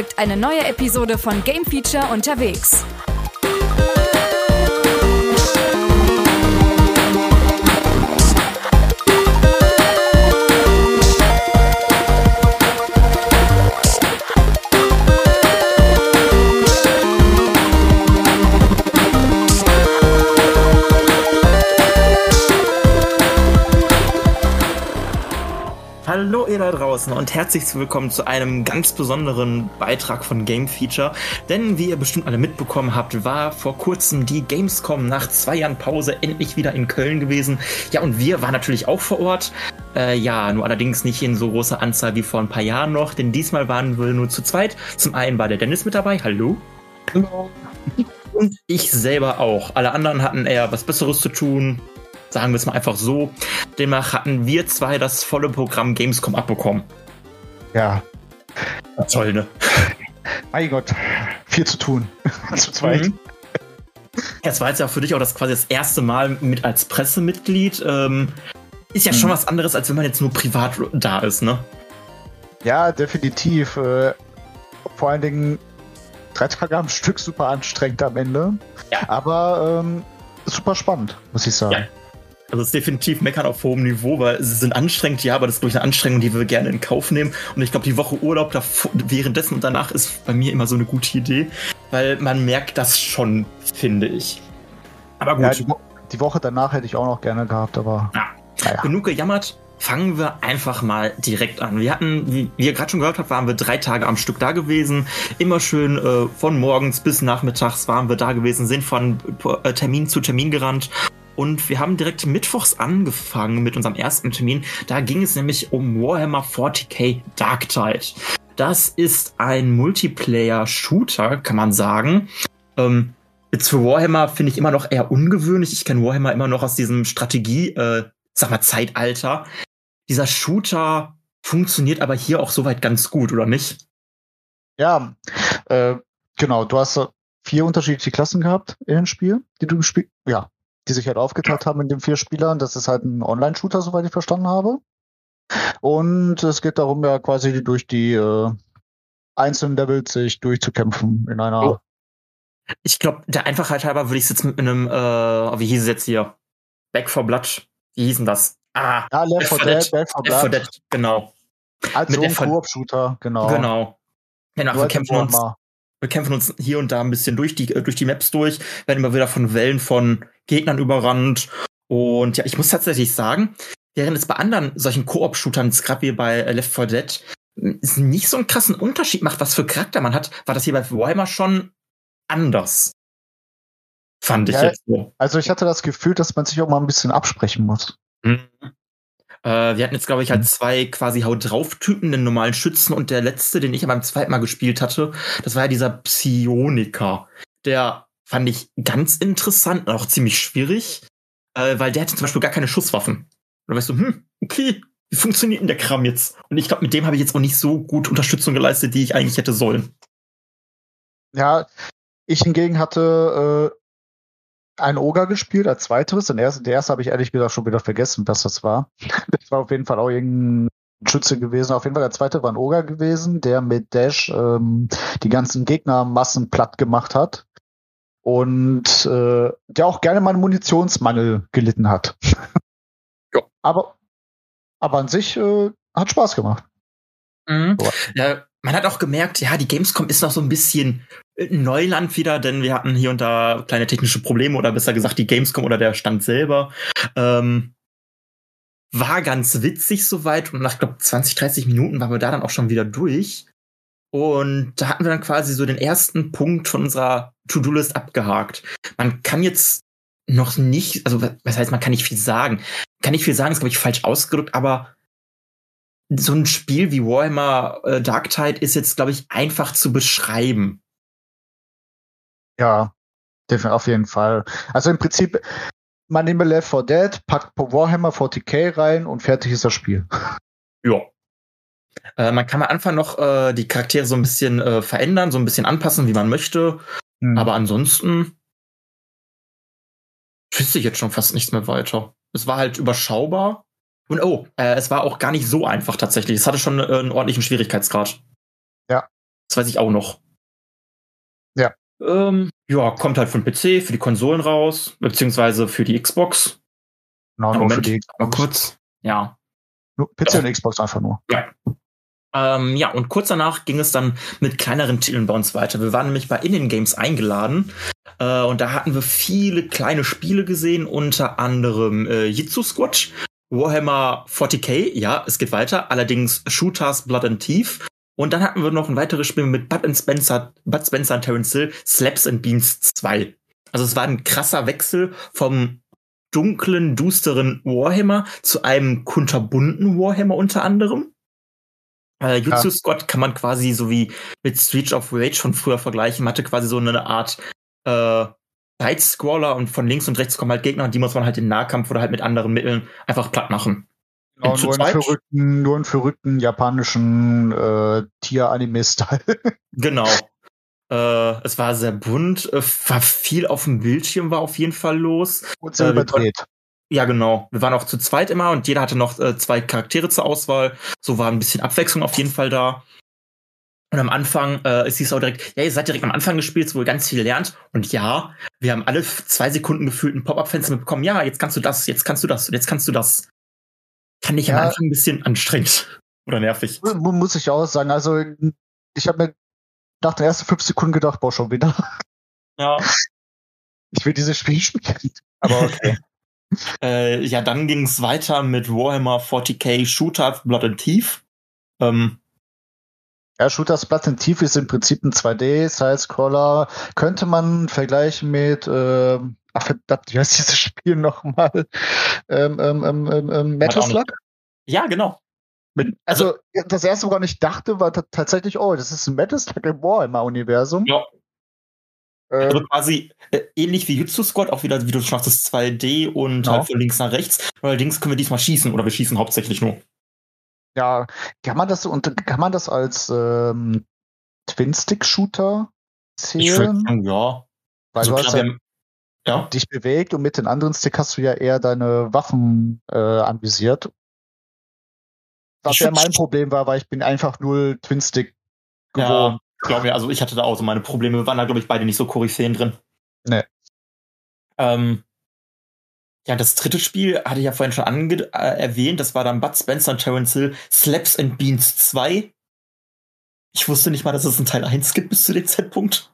Folgt eine neue Episode von Game Feature unterwegs. Da draußen und herzlich willkommen zu einem ganz besonderen Beitrag von Game Feature. Denn wie ihr bestimmt alle mitbekommen habt, war vor kurzem die Gamescom nach zwei Jahren Pause endlich wieder in Köln gewesen. Ja, und wir waren natürlich auch vor Ort. Äh, ja, nur allerdings nicht in so großer Anzahl wie vor ein paar Jahren noch, denn diesmal waren wir nur zu zweit. Zum einen war der Dennis mit dabei. Hallo. Hallo. Und ich selber auch. Alle anderen hatten eher was Besseres zu tun. Sagen wir es mal einfach so. Demnach hatten wir zwei das volle Programm Gamescom abbekommen. Ja, Toll, ne? mein Gott, viel zu tun. zu zweit. Mhm. Es war jetzt ja für dich auch das quasi das erste Mal mit als Pressemitglied. Ähm, ist ja schon Mhm. was anderes, als wenn man jetzt nur privat da ist, ne? Ja, definitiv. Äh, vor allen Dingen drei Tage am Stück super anstrengend am Ende. Ja. Aber ähm, super spannend, muss ich sagen. Ja. Also es ist definitiv Meckern auf hohem Niveau, weil sie sind anstrengend, ja, aber das ist, glaube ich, eine Anstrengung, die wir gerne in Kauf nehmen. Und ich glaube, die Woche Urlaub davor, währenddessen und danach ist bei mir immer so eine gute Idee, weil man merkt das schon, finde ich. Aber gut. Ja, die, Wo die Woche danach hätte ich auch noch gerne gehabt, aber Ja. naja. Genug gejammert. Fangen wir einfach mal direkt an. Wir hatten, wie wie ihr gerade schon gehört habt, waren wir drei Tage am Stück da gewesen. Immer schön äh, von morgens bis nachmittags waren wir da gewesen, sind von äh, Termin zu Termin gerannt. Und wir haben direkt mittwochs angefangen mit unserem ersten Termin. Da ging es nämlich um Warhammer 40k Dark Tide. Das ist ein Multiplayer-Shooter, kann man sagen. Ähm, jetzt für Warhammer finde ich immer noch eher ungewöhnlich. Ich kenne Warhammer immer noch aus diesem Strategie, äh, sag mal, Zeitalter. Dieser Shooter funktioniert aber hier auch soweit ganz gut, oder nicht? Ja, äh, genau. Du hast vier unterschiedliche Klassen gehabt in dem Spiel, die du gespielt, ja, die sich halt aufgeteilt haben in den vier Spielern. Das ist halt ein Online-Shooter, soweit ich verstanden habe. Und es geht darum, ja quasi durch die äh, einzelnen Levels sich durchzukämpfen in einer. Oh. Ich glaube, der Einfachheit halber würde ich es jetzt mit einem, äh, wie hieß es jetzt hier? Back for Blood. Wie hießen das? Ah, Ja, Left 4 Dead, Back 4 Left 4 Blood. Dead, genau. Also mit so ein Left 4 Koop-Shooter, genau. Genau. Genau, wir als kämpfen uns, wir kämpfen uns hier und da ein bisschen durch die, äh, durch die Maps durch, werden immer wieder von Wellen von Gegnern überrannt. Und ja, ich muss tatsächlich sagen, während es bei anderen solchen Koop-Shootern, gerade wie bei äh, Left 4 Dead, es nicht so einen krassen Unterschied macht, was für Charakter man hat, war das hier bei Warhammer schon anders. Fand ich Ja. jetzt so. Also ich hatte das Gefühl, dass man sich auch mal ein bisschen absprechen muss. Mhm. Äh, wir hatten jetzt, glaube ich, halt Mhm. zwei quasi Haut drauf Typen, den normalen Schützen und der letzte, den ich beim zweiten Mal gespielt hatte, das war ja dieser Psioniker. Der fand ich ganz interessant und auch ziemlich schwierig, äh, weil der hatte zum Beispiel gar keine Schusswaffen. Und da weißt du, hm, okay, wie funktioniert denn der Kram jetzt? Und ich glaube, mit dem habe ich jetzt auch nicht so gut Unterstützung geleistet, die ich eigentlich hätte sollen. Ja, ich hingegen hatte äh, einen Oger gespielt als zweiteres. Den ersten, der erste habe ich ehrlich gesagt schon wieder vergessen, was das war. Das war auf jeden Fall auch irgendein Schütze gewesen. Auf jeden Fall der zweite war ein Oger gewesen, der mit Dash ähm, die ganzen Gegnermassen platt gemacht hat. Und äh, der auch gerne mal einen Munitionsmangel gelitten hat. Ja. Aber, aber an sich äh, hat Spaß gemacht. Mhm. Ja, man hat auch gemerkt, ja, die Gamescom ist noch so ein bisschen äh, Neuland wieder, denn wir hatten hier und da kleine technische Probleme oder besser gesagt die Gamescom oder der Stand selber. Ähm, war ganz witzig soweit und nach, glaube 20, 30 Minuten waren wir da dann auch schon wieder durch. Und da hatten wir dann quasi so den ersten Punkt von unserer To-Do-List abgehakt. Man kann jetzt noch nicht, also was heißt, man kann nicht viel sagen. Kann nicht viel sagen, ist, glaube ich, falsch ausgedrückt, aber so ein Spiel wie Warhammer äh, Dark Tide ist jetzt, glaube ich, einfach zu beschreiben. Ja, auf jeden Fall. Also im Prinzip, man nehme Left 4 Dead, packt Warhammer 40k rein und fertig ist das Spiel. Ja. Äh, man kann am Anfang noch äh, die Charaktere so ein bisschen äh, verändern, so ein bisschen anpassen, wie man möchte. Hm. Aber ansonsten wüsste ich jetzt schon fast nichts mehr weiter. Es war halt überschaubar. Und oh, äh, es war auch gar nicht so einfach tatsächlich. Es hatte schon äh, einen ordentlichen Schwierigkeitsgrad. Ja. Das weiß ich auch noch. Ja. Ähm, ja, kommt halt von PC, für die Konsolen raus, beziehungsweise für die Xbox. Genau, nur Moment, für die Xbox. Mal kurz. Ja. PC ja. und Xbox einfach nur. Ja. Ähm, ja, und kurz danach ging es dann mit kleineren Titeln bei uns weiter. Wir waren nämlich bei Indian Games eingeladen äh, und da hatten wir viele kleine Spiele gesehen, unter anderem äh, Jitsu Squatch, Warhammer 40k, ja, es geht weiter, allerdings Shooters Blood and Teeth. Und dann hatten wir noch ein weiteres Spiel mit Bud and Spencer, Bud Spencer und Terence Hill, Slaps and Beans 2. Also es war ein krasser Wechsel vom dunklen, dusteren Warhammer zu einem kunterbunten Warhammer unter anderem. Äh, Jutsu ja. Squad kann man quasi so wie mit Street of Rage von früher vergleichen. Man hatte quasi so eine Art äh, Side-Scroller und von links und rechts kommen halt Gegner und die muss man halt in Nahkampf oder halt mit anderen Mitteln einfach platt machen. Genau, nur, einen verrückten, nur einen verrückten japanischen äh, Tier-Anime-Style. genau. Äh, es war sehr bunt, äh, war viel auf dem Bildschirm, war auf jeden Fall los. Und sehr äh, überdreht. Ja, genau. Wir waren auch zu zweit immer und jeder hatte noch äh, zwei Charaktere zur Auswahl. So war ein bisschen Abwechslung auf jeden Fall da. Und am Anfang äh, ist es auch direkt, ja, ihr seid direkt am Anfang des Spiels, wo ihr ganz viel lernt. Und ja, wir haben alle zwei Sekunden gefühlt ein Pop-Up-Fenster bekommen. Ja, jetzt kannst du das, jetzt kannst du das und jetzt kannst du das. Fand ich ja. am Anfang ein bisschen anstrengend oder nervig. Muss ich auch sagen. Also, ich habe mir nach den ersten fünf Sekunden gedacht, boah, schon wieder. Ja. Ich will dieses Spiel spielen. Aber okay. Äh, ja, dann ging es weiter mit Warhammer 40k Shooter Blood and Thief. Ähm, ja, Shooters Blood and Thief ist im Prinzip ein 2D-Side-Scroller. Könnte man vergleichen mit, äh, ach verdammt, wie heißt dieses Spiel nochmal? Ähm, ähm, ähm, ähm, ähm Metal Slug? Ja, genau. Mit, also, also, das erste, woran ich dachte, war tatsächlich, oh, das ist ein Metal Slug im Warhammer-Universum. Ja. Ähm, also quasi äh, ähnlich wie Jutsu Squad, auch wieder, wie du schon sagtest, 2D und genau. halt von links nach rechts. Allerdings können wir diesmal schießen oder wir schießen hauptsächlich nur. Ja, kann man das und kann man das als ähm, Twin-Stick-Shooter zählen? Ich würde ja. Weil also du hast ja, ja, dich bewegt und mit den anderen Stick hast du ja eher deine Waffen äh, anvisiert. Was ja mein Problem war, weil ich bin einfach null Twin-Stick gewohnt. Ja glaube ja, also ich hatte da auch so meine Probleme. Wir waren da, glaube ich, beide nicht so Koryphäen drin. Nee. Ähm, ja, das dritte Spiel hatte ich ja vorhin schon äh, erwähnt. Das war dann Bud Spencer und Terence Hill Slaps and Beans 2. Ich wusste nicht mal, dass es einen Teil 1 gibt bis zu dem Zeitpunkt.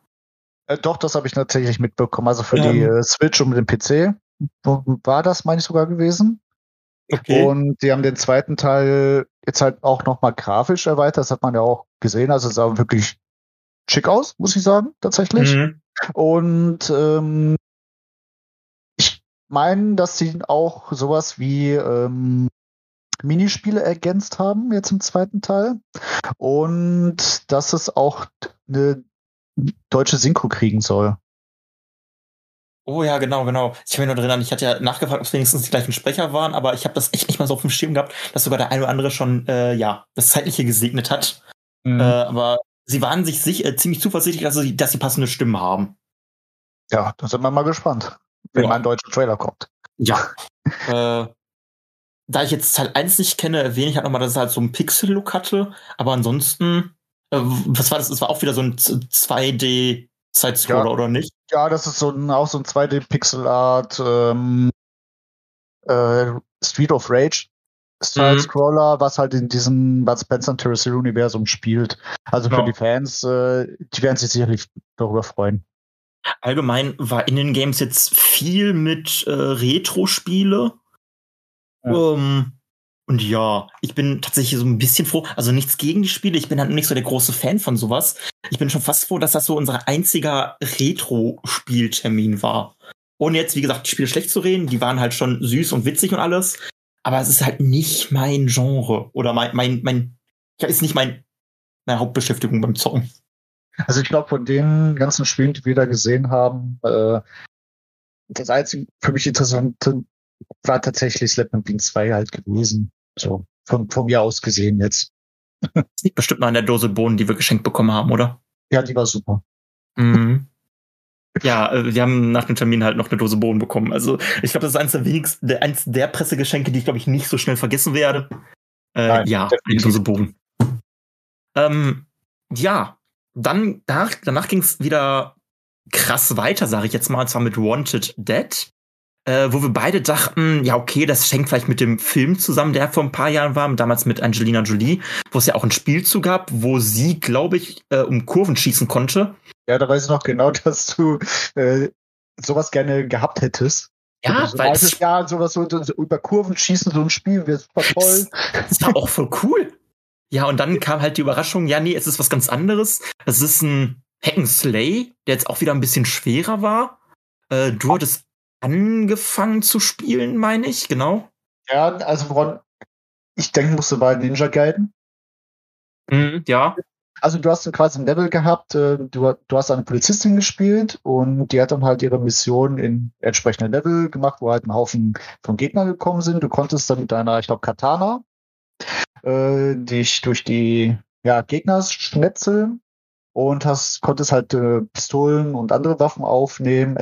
Äh, doch, das habe ich tatsächlich mitbekommen. Also für ähm. die äh, Switch und den PC war das, meine ich, sogar gewesen. Okay. Und die haben den zweiten Teil jetzt halt auch nochmal grafisch erweitert. Das hat man ja auch gesehen. Also es sah wirklich schick aus, muss ich sagen, tatsächlich. Mhm. Und ähm, ich meine, dass sie auch sowas wie ähm, Minispiele ergänzt haben, jetzt im zweiten Teil. Und dass es auch eine deutsche Synchro kriegen soll. Oh ja, genau, genau. Ich habe mich nur drin ich hatte ja nachgefragt, ob es wenigstens die gleichen Sprecher waren, aber ich habe das echt nicht mal so auf dem Schirm gehabt, dass sogar der eine oder andere schon, äh, ja, das Zeitliche gesegnet hat. Mhm. Äh, aber sie waren sich, sich äh, ziemlich zuversichtlich, dass sie, dass sie passende Stimmen haben. Ja, da sind wir mal gespannt, wenn ja. mal ein deutscher Trailer kommt. Ja. äh, da ich jetzt Teil 1 nicht kenne, erwähne ich halt nochmal, dass es halt so einen Pixel-Look hatte. Aber ansonsten, äh, was war das? Es war auch wieder so ein 2D Side-Scroller, ja. oder nicht? Ja, das ist so ein, auch so ein 2D-Pixel-Art ähm, äh, Street of Rage Style-Scroller, mhm. was halt in diesem Bud Spencer und Terrace Universum spielt. Also für genau. die Fans, äh, die werden sich sicherlich darüber freuen. Allgemein war in den Games jetzt viel mit äh, Retro-Spiele. Ja. Um, ähm, und ja, ich bin tatsächlich so ein bisschen froh. Also nichts gegen die Spiele. Ich bin halt nicht so der große Fan von sowas. Ich bin schon fast froh, dass das so unser einziger Retro-Spieltermin war. Ohne jetzt, wie gesagt, die Spiele schlecht zu reden. Die waren halt schon süß und witzig und alles aber es ist halt nicht mein Genre oder mein, mein, mein, ja, ist nicht mein, meine Hauptbeschäftigung beim Zocken. Also ich glaube, von den ganzen Spielen, die wir da gesehen haben, äh, das einzige für mich interessante war tatsächlich Slapman Bean 2 halt gewesen. So, von, von mir aus gesehen jetzt. Das liegt bestimmt noch an der Dose Bohnen, die wir geschenkt bekommen haben, oder? Ja, die war super. Mhm. Ja, äh, wir haben nach dem Termin halt noch eine Dose Bohnen bekommen. Also ich glaube, das ist eins der wenigsten, eins der Pressegeschenke, die ich glaube ich nicht so schnell vergessen werde. Äh, Nein, ja, eine Dose Bohnen. Ähm, ja, dann danach, danach ging es wieder krass weiter, sage ich jetzt mal, und zwar mit Wanted Dead, äh, wo wir beide dachten, ja okay, das hängt vielleicht mit dem Film zusammen, der vor ein paar Jahren war, damals mit Angelina Jolie, wo es ja auch ein Spiel zu gab, wo sie, glaube ich, äh, um Kurven schießen konnte. Ja, da weiß ich noch genau, dass du äh, sowas gerne gehabt hättest. Ja, so weil das, Jahr sowas so, so über Kurven schießen, so ein Spiel wäre super toll. das war auch voll cool. Ja, und dann kam halt die Überraschung, ja, nee, es ist was ganz anderes. Es ist ein Hack'n'Slay, der jetzt auch wieder ein bisschen schwerer war. Äh, du hattest angefangen zu spielen, meine ich, genau. Ja, also woran ich denken musste, war Ninja Gaiden. Mhm, ja. Also du hast dann quasi ein Level gehabt, äh, du, du hast eine Polizistin gespielt und die hat dann halt ihre Mission in entsprechenden Level gemacht, wo halt ein Haufen von Gegnern gekommen sind. Du konntest dann mit deiner, ich glaube, Katana äh, dich durch die ja, Gegner schnetzeln und hast, konntest halt äh, Pistolen und andere Waffen aufnehmen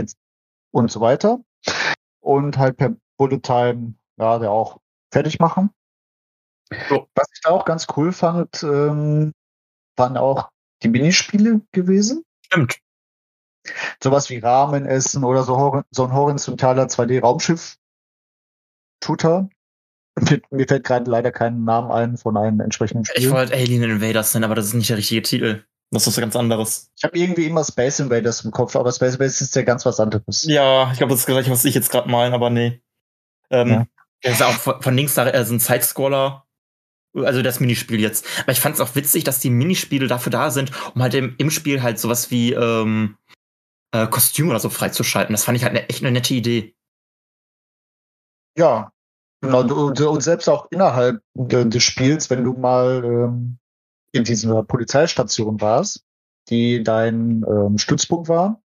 und so weiter. Und halt per Bullet Time ja, der auch fertig machen. So. Was ich da auch ganz cool fand, ähm, waren auch die Minispiele gewesen. Stimmt. Sowas wie Ramen essen oder so, so ein horizontaler 2D-Raumschiff-Shooter. Mir, mir fällt gerade leider kein Namen ein von einem entsprechenden Spiel. Ich wollte Alien Invaders nennen, aber das ist nicht der richtige Titel. Das ist was ganz anderes. Ich habe irgendwie immer Space Invaders im Kopf, aber Space Invaders ist ja ganz was anderes. Ja, ich glaube, das ist gleich, was ich jetzt gerade meine, aber nee. Ähm, Ja. Das ist auch von, von links da äh, so ein Sidescroller. Also das Minispiel jetzt. Aber ich fand es auch witzig, dass die Minispiele dafür da sind, um halt im, im Spiel halt sowas wie ähm, äh, Kostüm oder so freizuschalten. Das fand ich halt ne, echt eine nette Idee. Ja, genau. Und, und selbst auch innerhalb de- des Spiels, wenn du mal ähm, in dieser Polizeistation warst, die dein ähm, Stützpunkt war,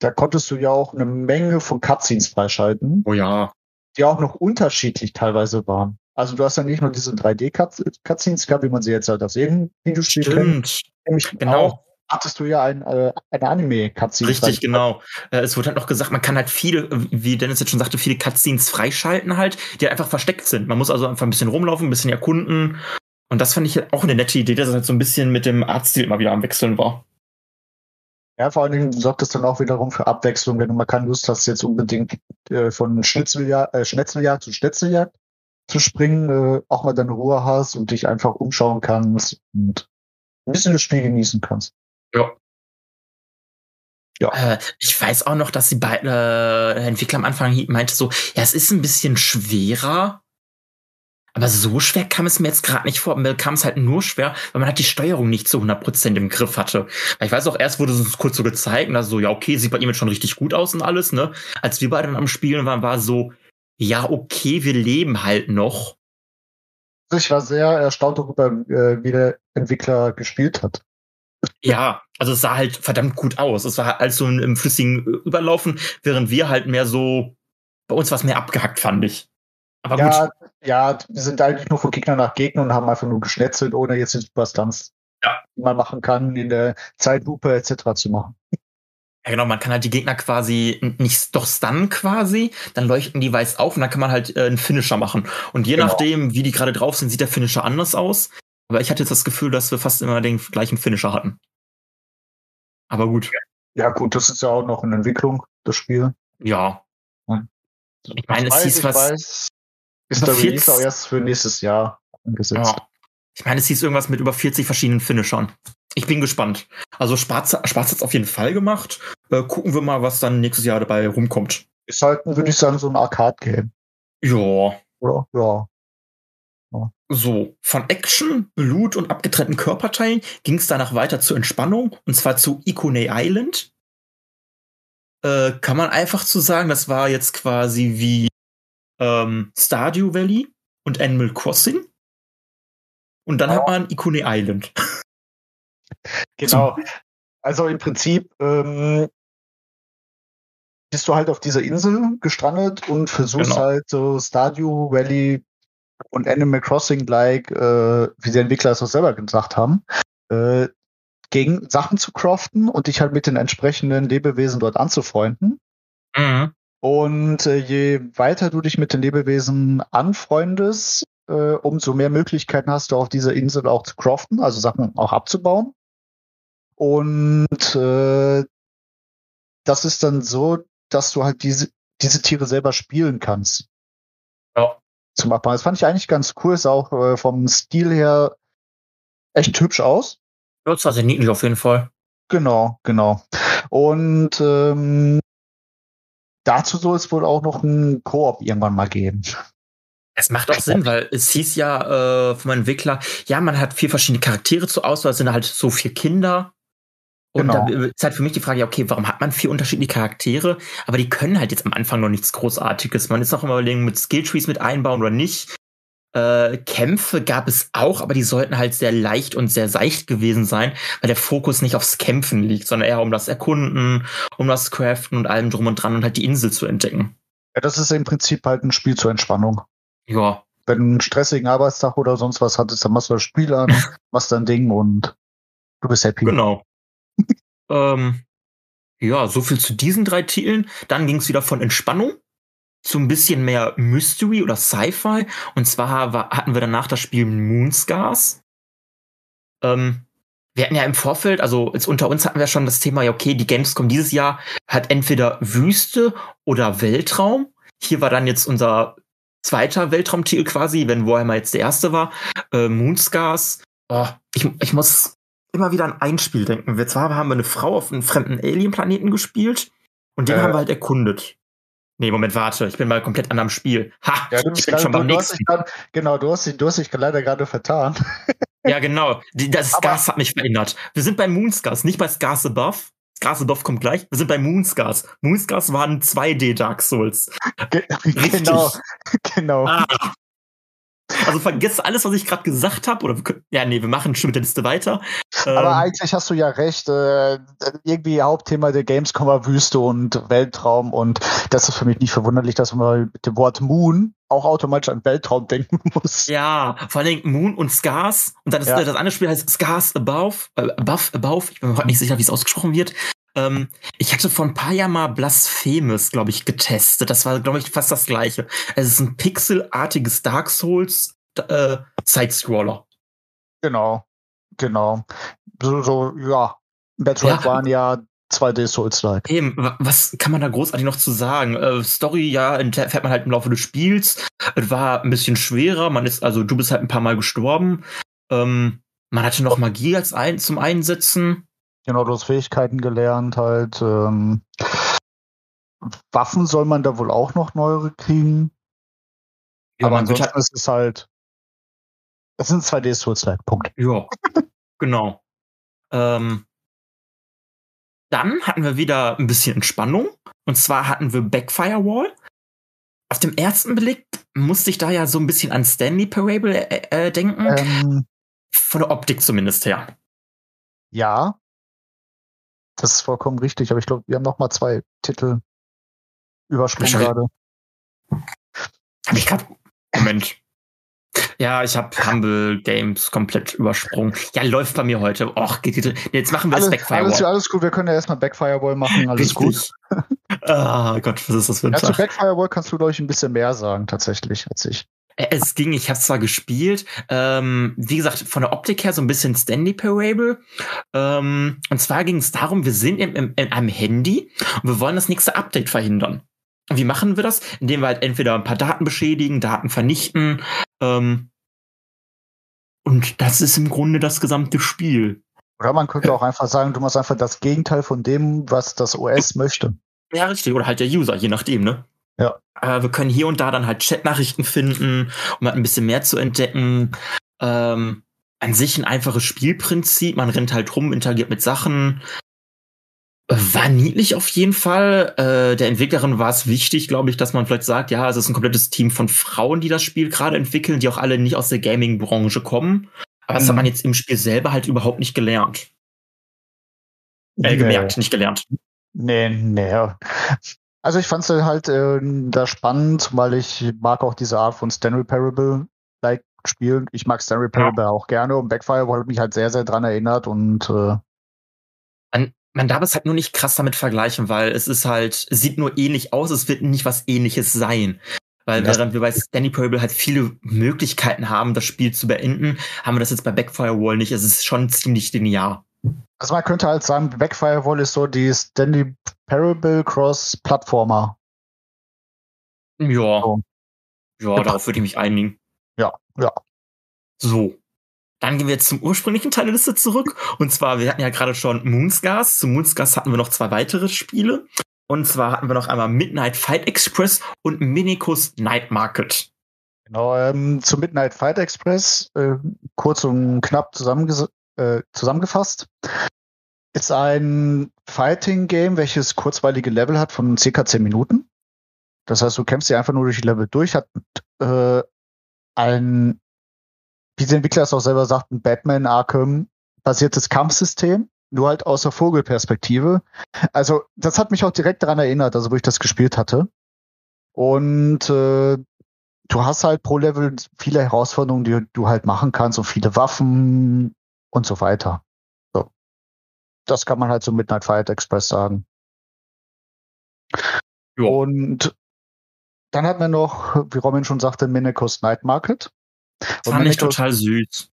da konntest du ja auch eine Menge von Cutscenes freischalten, Oh ja. die auch noch unterschiedlich teilweise waren. Also du hast ja nicht nur diese 3D-Cutscenes gehabt, wie man sie jetzt halt aus jedem Videospiel kennt. Stimmt. Nämlich Genau. auch hattest du ja ein, äh, eine Anime-Cutscene. Richtig, genau. Äh, es wurde halt noch gesagt, man kann halt viele, wie Dennis jetzt schon sagte, viele Cutscenes freischalten halt, die halt einfach versteckt sind. Man muss also einfach ein bisschen rumlaufen, ein bisschen erkunden. Und das fand ich halt auch eine nette Idee, dass es halt so ein bisschen mit dem Artstil immer wieder am Wechseln war. Ja, vor allen Dingen sorgt es dann auch wiederum für Abwechslung, wenn du mal keine Lust hast, jetzt unbedingt äh, von Schnitzeljagd, äh, Schnetzeljagd zu Schnetzeljagd zu springen, äh, auch mal deine Ruhe hast und dich einfach umschauen kannst und ein bisschen das Spiel genießen kannst. Ja. Ja. Äh, ich weiß auch noch, dass die beiden äh, Entwickler am Anfang meinte so, ja, es ist ein bisschen schwerer. Aber so schwer kam es mir jetzt gerade nicht vor. Mir kam es halt nur schwer, weil man halt die Steuerung nicht zu 100% im Griff hatte. Weil ich weiß auch, erst wurde es uns kurz so gezeigt, und also so, ja, okay, sieht bei ihm jetzt schon richtig gut aus und alles, ne? Als wir beide dann am Spielen waren, war so, ja, okay, wir leben halt noch. Ich war sehr erstaunt darüber, äh, wie der Entwickler gespielt hat. Ja, also es sah halt verdammt gut aus. Es war halt so im, im flüssigen Überlaufen, während wir halt mehr so, bei uns war es mehr abgehackt, fand ich. Aber gut, Ja, wir sind eigentlich nur von Gegner nach Gegner und haben einfach nur geschnetzelt, ohne jetzt den Superstunts, Ja. die man machen kann, in der Zeitlupe etc. zu machen. ja genau, man kann halt die Gegner quasi nicht doch stunnen quasi, dann leuchten die weiß auf und dann kann man halt äh, einen Finisher machen. Und je Genau. nachdem, wie die gerade drauf sind, sieht der Finisher anders aus. Aber ich hatte jetzt das Gefühl, dass wir fast immer den gleichen Finisher hatten. Aber gut, Ja gut, das ist ja auch noch in Entwicklung, das Spiel. ja. Ich meine, es hieß was. Ist über der Release 40 auch erst für nächstes Jahr angesetzt. Ja. Ich meine, es hieß irgendwas mit über 40 verschiedenen Finishern. Ich bin gespannt. Also Spaß, Spaß hat's auf jeden Fall gemacht. Äh, gucken wir mal, was dann nächstes Jahr dabei rumkommt. Ist halt, würde ich sagen, so ein Arcade-Game. Ja. Oder? Ja. So, von Action, Blut und abgetrennten Körperteilen ging es danach weiter zur Entspannung, und zwar zu Ikone Island. Äh, kann man einfach zu sagen, das war jetzt quasi wie ähm, Stardew Valley und Animal Crossing. Und dann Ja. hat man Ikone Island. Genau. Also im Prinzip ähm, bist du halt auf dieser Insel gestrandet und versuchst Genau. halt so Stardew Valley und Animal Crossing like, äh, wie die Entwickler es auch selber gesagt haben, äh, gegen Sachen zu craften und dich halt mit den entsprechenden Lebewesen dort anzufreunden. Mhm. Und äh, je weiter du dich mit den Lebewesen anfreundest, äh, umso mehr Möglichkeiten hast du auf dieser Insel auch zu craften, also Sachen auch abzubauen. Und äh, das ist dann so, dass du halt diese, diese Tiere selber spielen kannst. Ja. Zum Abbauen. Das fand ich eigentlich ganz cool, ist auch äh, vom Stil her echt hübsch aus. Ja, das war sehr niedlich auf jeden Fall. Genau, genau. Und ähm, dazu soll es wohl auch noch ein Koop irgendwann mal geben. Es macht auch Sinn, weil es hieß ja äh, vom Entwickler, ja, man hat vier verschiedene Charaktere zur Auswahl, es sind halt so vier Kinder. Und Genau. da ist halt für mich die Frage, ja, okay, warum hat man vier unterschiedliche Charaktere? Aber die können halt jetzt am Anfang noch nichts Großartiges. Man ist noch immer überlegen, mit Skilltrees mit einbauen oder nicht. Äh, Kämpfe gab es auch, aber die sollten halt sehr leicht und sehr seicht gewesen sein, weil der Fokus nicht aufs Kämpfen liegt, sondern eher um das Erkunden, um das Craften und allem drum und dran und halt die Insel zu entdecken. Ja, das ist im Prinzip halt ein Spiel zur Entspannung. Ja, Wenn du einen stressigen Arbeitstag oder sonst was hattest, dann machst du das Spiel an, machst dein Ding und du bist happy. Genau. ähm, ja, so viel zu diesen drei Titeln. Dann ging es wieder von Entspannung zu ein bisschen mehr Mystery oder Sci-Fi. Und zwar war, hatten wir danach das Spiel Moonscars. Ähm, wir hatten ja im Vorfeld, also jetzt unter uns hatten wir schon das Thema, ja, okay, die Gamescom dieses Jahr hat entweder Wüste oder Weltraum. Hier war dann jetzt unser zweiter Weltraumtitel quasi, wenn Warhammer jetzt der erste war. Äh, Moonscars. Oh, ich, ich muss immer wieder an ein Spiel denken. Wir zwar haben wir eine Frau auf einem fremden Alien-Planeten gespielt und den Äh. haben wir halt erkundet. Nee, Moment, warte, ich bin mal komplett anderem Spiel. Ha, Ja, ich bin schon beim nächsten. grad, genau, du hast, dich- du hast dich leider gerade vertan. Ja, genau. Die, das Aber- Scars hat mich verändert. Wir sind bei Moonscars, nicht bei Scars Above. Scars Above kommt gleich. Wir sind bei Moonscars. Moonscars waren 2D Dark Souls. Ge genau, genau. Ah. Also vergiss alles, was ich gerade gesagt habe. Oder können, ja, nee, wir machen schon mit der Liste weiter. Aber Ähm, eigentlich hast du ja recht. Äh, irgendwie Hauptthema der Gamescom war Wüste und Weltraum und das ist für mich nicht verwunderlich, dass man mit dem Wort Moon auch automatisch an Weltraum denken muss. Ja, vor allen Dingen Moon und Scars. Und dann ist Ja. das andere Spiel heißt Scars Above, äh, Above, Above. Ich bin mir heute nicht sicher, wie es ausgesprochen wird. Ähm, ich hatte vor ein paar Jahren mal Blasphemous, glaube ich, getestet. Das war, glaube ich, fast das gleiche. Es ist ein pixelartiges Dark Souls äh, Sidescroller. Genau, genau. So, so ja. Metroid waren ja 2D Souls-like. Eben, wa- was kann man da großartig noch zu sagen? Äh, Story, ja, erfährt man halt im Laufe des Spiels. Es war ein bisschen schwerer. Man ist, also du bist halt ein paar Mal gestorben. Ähm, man hatte noch Magie als ein, zum Einsetzen. Genau, du hast Fähigkeiten gelernt halt. Ähm, Waffen soll man da wohl auch noch neuere kriegen. Ja, aber ansonsten halt, ist es halt. Es sind 2D Souls-like. Punkt. ja, genau. Ähm, dann hatten wir wieder ein bisschen Entspannung. Und zwar hatten wir Backfirewall. Auf dem ersten Blick musste ich da ja so ein bisschen an Stanley Parable äh, äh, denken. Ähm, Von der Optik zumindest her. ja. Das ist vollkommen richtig, aber ich glaube, wir haben noch mal zwei Titel übersprungen gerade. Hab ich grad. Moment. Ja, ich habe Humble Games komplett übersprungen. Ja, läuft bei mir heute. Och, geht die, jetzt machen wir das Alles, Backfirewall. alles, alles gut, wir können ja erstmal Backfirewall machen, alles gut. Richtig. Ah Gott, was ist das für ein Ja, zu Tag? Backfirewall kannst du, glaube ich, ein bisschen mehr sagen, tatsächlich, als ich. Es ging, ich habe zwar gespielt, ähm, wie gesagt, von der Optik her so ein bisschen Stanley Parable. Ähm, und zwar ging es darum, wir sind im, im, in einem Handy und wir wollen das nächste Update verhindern. Und wie machen wir das? Indem wir halt entweder ein paar Daten beschädigen, Daten vernichten. Ähm, und das ist im Grunde das gesamte Spiel. Oder man könnte auch einfach sagen, du machst einfach das Gegenteil von dem, was das OS möchte. Ja, richtig. Oder halt der User, je nachdem, ne? Ja. Äh, wir können hier und da dann halt Chatnachrichten finden, um halt ein bisschen mehr zu entdecken. Ähm, an sich ein einfaches Spielprinzip. Man rennt halt rum, interagiert mit Sachen. Äh, War niedlich auf jeden Fall. Äh, der Entwicklerin war es wichtig, glaube ich, dass man vielleicht sagt, ja, es ist ein komplettes Team von Frauen, die das Spiel gerade entwickeln, die auch alle nicht aus der Gaming-Branche kommen. Aber das hat Mhm. man jetzt im Spiel selber halt überhaupt nicht gelernt. Äh, gemerkt, nee. nicht gelernt. Nee, nee. Also ich fand es halt äh, da spannend, weil ich mag auch diese Art von Stanley Parable like spielen. Ich mag Stanley Parable ja. auch gerne und Backfire hat mich halt sehr, sehr dran erinnert und äh, man, man darf es halt nur nicht krass damit vergleichen, weil es ist halt, es sieht nur ähnlich aus, es wird nicht was ähnliches sein. Weil während wir bei Stanley Parable halt viele Möglichkeiten haben, das Spiel zu beenden, haben wir das jetzt bei Backfire Wall nicht. Es ist schon ziemlich linear. Also man könnte halt sagen, Backfire Wall ist so die Stanley Parable Cross Plattformer. Ja. So. Ja, darauf würde ich mich einigen. Ja, ja. So. Dann gehen wir jetzt zum ursprünglichen Teil der Liste zurück. Und zwar, wir hatten ja gerade schon Moonscars. Zu Moonscars hatten wir noch zwei weitere Spiele. Und zwar hatten wir noch einmal Midnight Fight Express und Minicus Night Market. Genau, ähm, zu Midnight Fight Express, äh, kurz und knapp äh, zusammengefasst, ist ein Fighting-Game, welches kurzweilige Level hat von circa 10 Minuten. Das heißt, du kämpfst dir einfach nur durch die Level durch, hat äh, ein, wie der Entwickler es auch selber sagt, ein Batman Arkham basiertes Kampfsystem nur halt aus der Vogelperspektive. Also das hat mich auch direkt daran erinnert, also wo ich das gespielt hatte. Und äh, du hast halt pro Level viele Herausforderungen, die du halt machen kannst und viele Waffen und so weiter. Das kann man halt so Midnight Fight Express sagen. Ja. Und dann hat man noch, wie Robin schon sagte, Minecos Night Market. Und Fand ich total süß.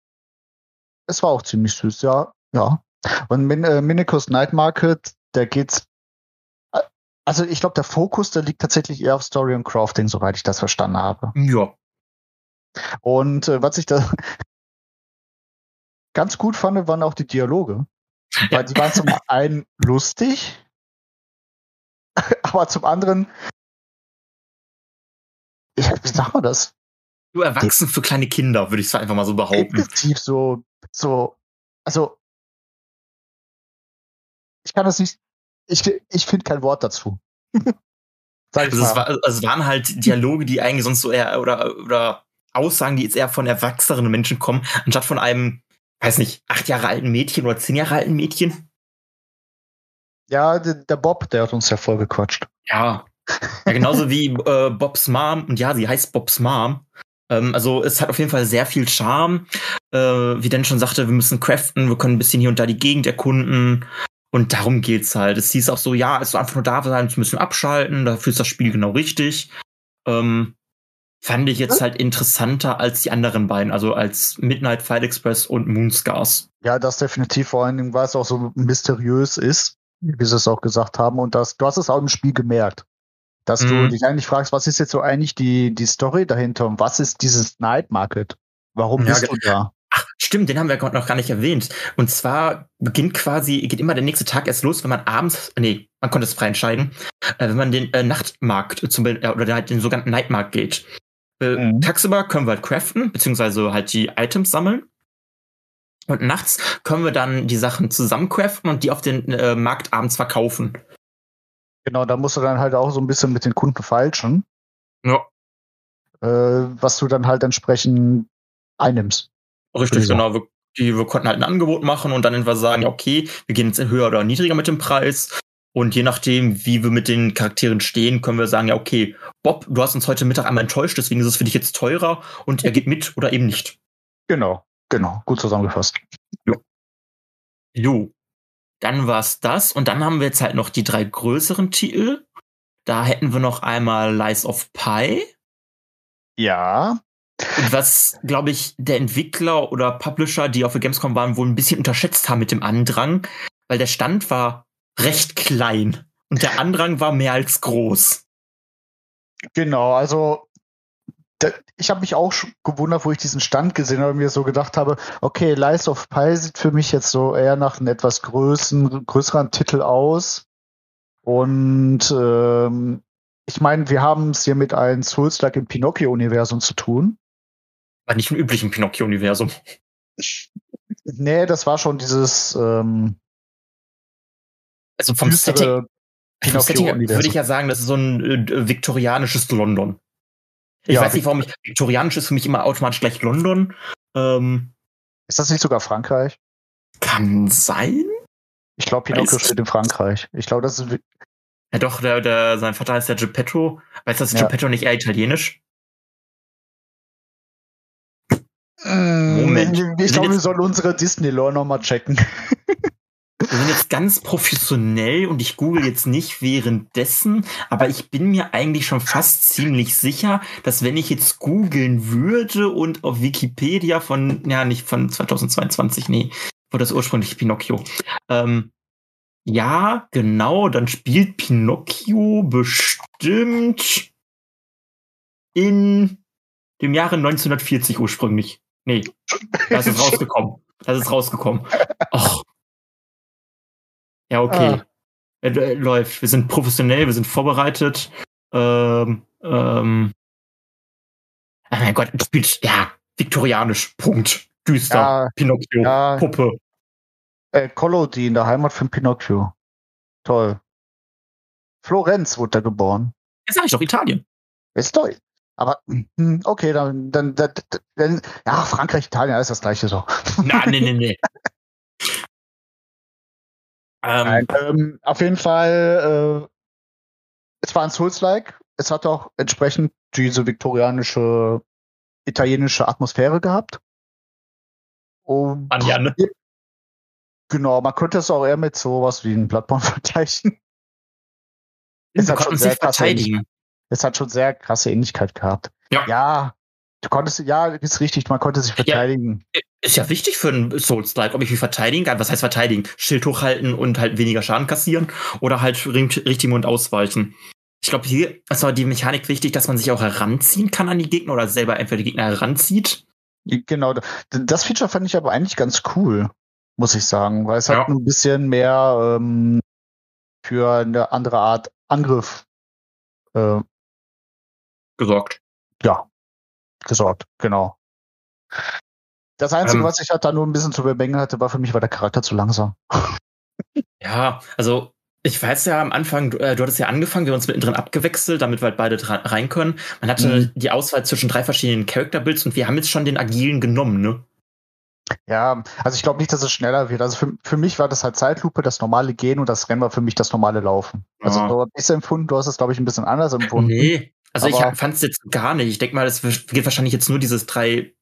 Es war auch ziemlich süß, ja. Ja. Und Min äh, Minikos Night Market, da geht's. Äh, also ich glaube, der Fokus, der liegt tatsächlich eher auf Story und Crafting, soweit ich das verstanden habe. Ja. Und äh, was ich da ganz gut fand, waren auch die Dialoge. Weil die waren zum einen lustig, aber zum anderen, ich, wie sagt man das? Du erwachsen für kleine Kinder, würde ich es einfach mal so behaupten. Definitiv so, so, also ich kann das nicht, ich, ich finde kein Wort dazu. Sag also. Es, war, also es waren halt Dialoge, die eigentlich sonst so eher, oder, oder Aussagen, die jetzt eher von erwachsenen Menschen kommen, anstatt von einem, weiß nicht, acht Jahre alten Mädchen oder zehn Jahre alten Mädchen. Ja, der, der Bob, der hat uns ja voll gequatscht. Ja. ja genauso wie äh, Bobs Mom, und ja, sie heißt Bobs Mom. Ähm, also es hat auf jeden Fall sehr viel Charme. Äh, wie Dan schon sagte, wir müssen craften, wir können ein bisschen hier und da die Gegend erkunden. Und darum geht's halt. Es hieß auch so, ja, es soll einfach nur da sein, ein bisschen abschalten, dafür ist das Spiel genau richtig. Ähm, fand ich jetzt halt interessanter als die anderen beiden, also als Midnight Fight Express und Moonscars. Ja, das definitiv, vor allen Dingen, weil es auch so mysteriös ist, wie sie es auch gesagt haben. Und das, du hast es auch im Spiel gemerkt. Dass mhm. du dich eigentlich fragst, was ist jetzt so eigentlich die, die Story dahinter und was ist dieses Night Market? Warum ja, bist du da? Ach, stimmt, den haben wir noch gar nicht erwähnt. Und zwar beginnt quasi, geht immer der nächste Tag erst los, wenn man abends, nee, man konnte es frei entscheiden, äh, wenn man den äh, Nachtmarkt zum, äh, oder halt den sogenannten Nightmarkt geht. Äh, mhm. Tagsüber können wir halt craften, beziehungsweise halt die Items sammeln. Und nachts können wir dann die Sachen zusammencraften und die auf den äh, Markt abends verkaufen. Genau, da musst du dann halt auch so ein bisschen mit den Kunden feilschen. Ja. Äh, was du dann halt entsprechend einnimmst. Richtig, genau. Wir, die, wir konnten halt ein Angebot machen und dann entweder sagen, ja, okay, wir gehen jetzt höher oder niedriger mit dem Preis. Und je nachdem, wie wir mit den Charakteren stehen, können wir sagen, ja, okay, Bob, du hast uns heute Mittag einmal enttäuscht, deswegen ist es für dich jetzt teurer und er geht mit oder eben nicht. Genau, genau, gut zusammengefasst. Jo. Jo. Dann war's das und dann haben wir jetzt halt noch die drei größeren Titel. Da hätten wir noch einmal Lies of Pi. Ja. Und was, glaube ich, der Entwickler oder Publisher, die auf der Gamescom waren, wohl ein bisschen unterschätzt haben mit dem Andrang, weil der Stand war recht klein und der Andrang war mehr als groß. Genau, also ich habe mich auch gewundert, wo ich diesen Stand gesehen habe und mir so gedacht habe, okay, Lies of Pi sieht für mich jetzt so eher nach einem etwas größeren, größeren Titel aus. Und ähm, ich meine, wir haben es hier mit einem Souls-like im Pinocchio-Universum zu tun. War nicht im üblichen Pinocchio-Universum. Nee, das war schon dieses ähm, Also vom Setting, vom Setting würde ich ja sagen, das ist so ein äh, viktorianisches London. Ich ja, weiß nicht, warum ich viktorianisch ist für mich immer automatisch gleich London. Ähm, ist das nicht sogar Frankreich? Kann sein. Ich glaube, Pinocchio steht in Frankreich. Ich glaube, das ist. Ja doch, der, der, sein Vater heißt ja Geppetto. Weißt du, ist Ja. Geppetto nicht eher italienisch? Moment. Wir Ich glaube, wir sollen unsere Disney-Lore nochmal checken. Wir sind jetzt ganz professionell und ich google jetzt nicht währenddessen, aber ich bin mir eigentlich schon fast ziemlich sicher, dass wenn ich jetzt googeln würde und auf Wikipedia von, ja, nicht von 2022, nee, war das ursprünglich Pinocchio. Ähm, ja, genau, dann spielt Pinocchio bestimmt in dem Jahre 1940 ursprünglich. Nee, das ist rausgekommen. Das ist rausgekommen. Och. Ja, okay. Äh, äh, läuft. Wir sind professionell, wir sind vorbereitet. Ähm, ähm. Oh mein Gott, das spielt, ja, viktorianisch. Punkt. Düster. Ja, Pinocchio. ja. Puppe. Äh, Collodi in der Heimat von Pinocchio. Toll. Florenz wurde da geboren. Jetzt sag ich doch Italien. Ist toll. Aber, hm, okay, dann, dann, dann, dann ja, Frankreich, Italien, alles das gleiche so. Na, nee, nee, nee. ähm, ähm, auf jeden Fall, äh, es war ein Souls-like. Es hat auch entsprechend diese viktorianische, italienische Atmosphäre gehabt. Und Mann, ja? Genau, man könnte es auch eher mit sowas wie ein Bloodborne vergleichen. es hat schon sehr krasse verteidigen. Es hat schon sehr krasse Ähnlichkeit gehabt. Ja. Ja, du konntest, ja, ist richtig, man konnte sich verteidigen. Ist ja wichtig für einen Souls-like, ob ich mich verteidigen kann. Was heißt verteidigen? Schild hochhalten und halt weniger Schaden kassieren oder halt ri- richtig und ausweichen. Ich glaube, hier ist aber die Mechanik wichtig, dass man sich auch heranziehen kann an die Gegner oder selber entweder die Gegner heranzieht. Genau, das Feature fand ich aber eigentlich ganz cool, muss ich sagen, weil es Ja. hat ein bisschen mehr ähm, für eine andere Art Angriff äh, gesorgt. ja, gesorgt, genau. Das Einzige, Ähm. was ich halt da nur ein bisschen zu bemängeln hatte, war für mich war der Charakter zu langsam. Ja, also ich weiß ja am Anfang, du, äh, du hattest ja angefangen, wir haben uns mittendrin abgewechselt, damit wir halt beide dra- rein können. Man hatte Mhm. die Auswahl zwischen drei verschiedenen Character-Builds und wir haben jetzt schon den agilen genommen, ne? Ja, also ich glaube nicht, dass es schneller wird. Also für, für mich war das halt Zeitlupe, das normale Gehen und das Rennen war für mich das normale Laufen. Also Ja. so hab ich es empfunden, du hast es, glaube ich, ein bisschen anders empfunden. Nee, also Aber- ich fand es jetzt gar nicht. Ich denke mal, es wird wahrscheinlich jetzt nur dieses drei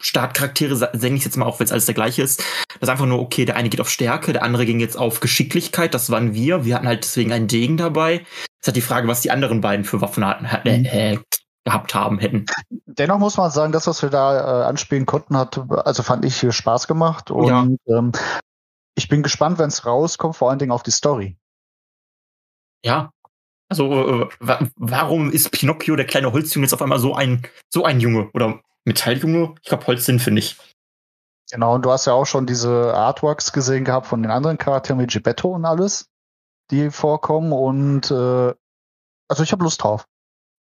Startcharaktere, sa- senke ich jetzt mal auf, wenn es alles der gleiche ist. Das ist einfach nur, okay, der eine geht auf Stärke, der andere ging jetzt auf Geschicklichkeit, das waren wir. Wir hatten halt deswegen einen Degen dabei. Es hat die Frage, was die anderen beiden für Waffen hatten, äh, äh, gehabt haben, hätten. Dennoch muss man sagen, das, was wir da äh, anspielen konnten, hat, also fand ich hier Spaß gemacht und ähm, ich bin gespannt, wenn es rauskommt, vor allen Dingen auf die Story. Ja. Also, äh, wa warum ist Pinocchio, der kleine Holzjunge, jetzt auf einmal so ein, so ein Junge? Oder Metalljunge? Ich glaube, Holz sind, finde ich. Genau, und du hast ja auch schon diese Artworks gesehen gehabt von den anderen Charakteren wie Geppetto und alles, die vorkommen und äh, also ich habe Lust drauf.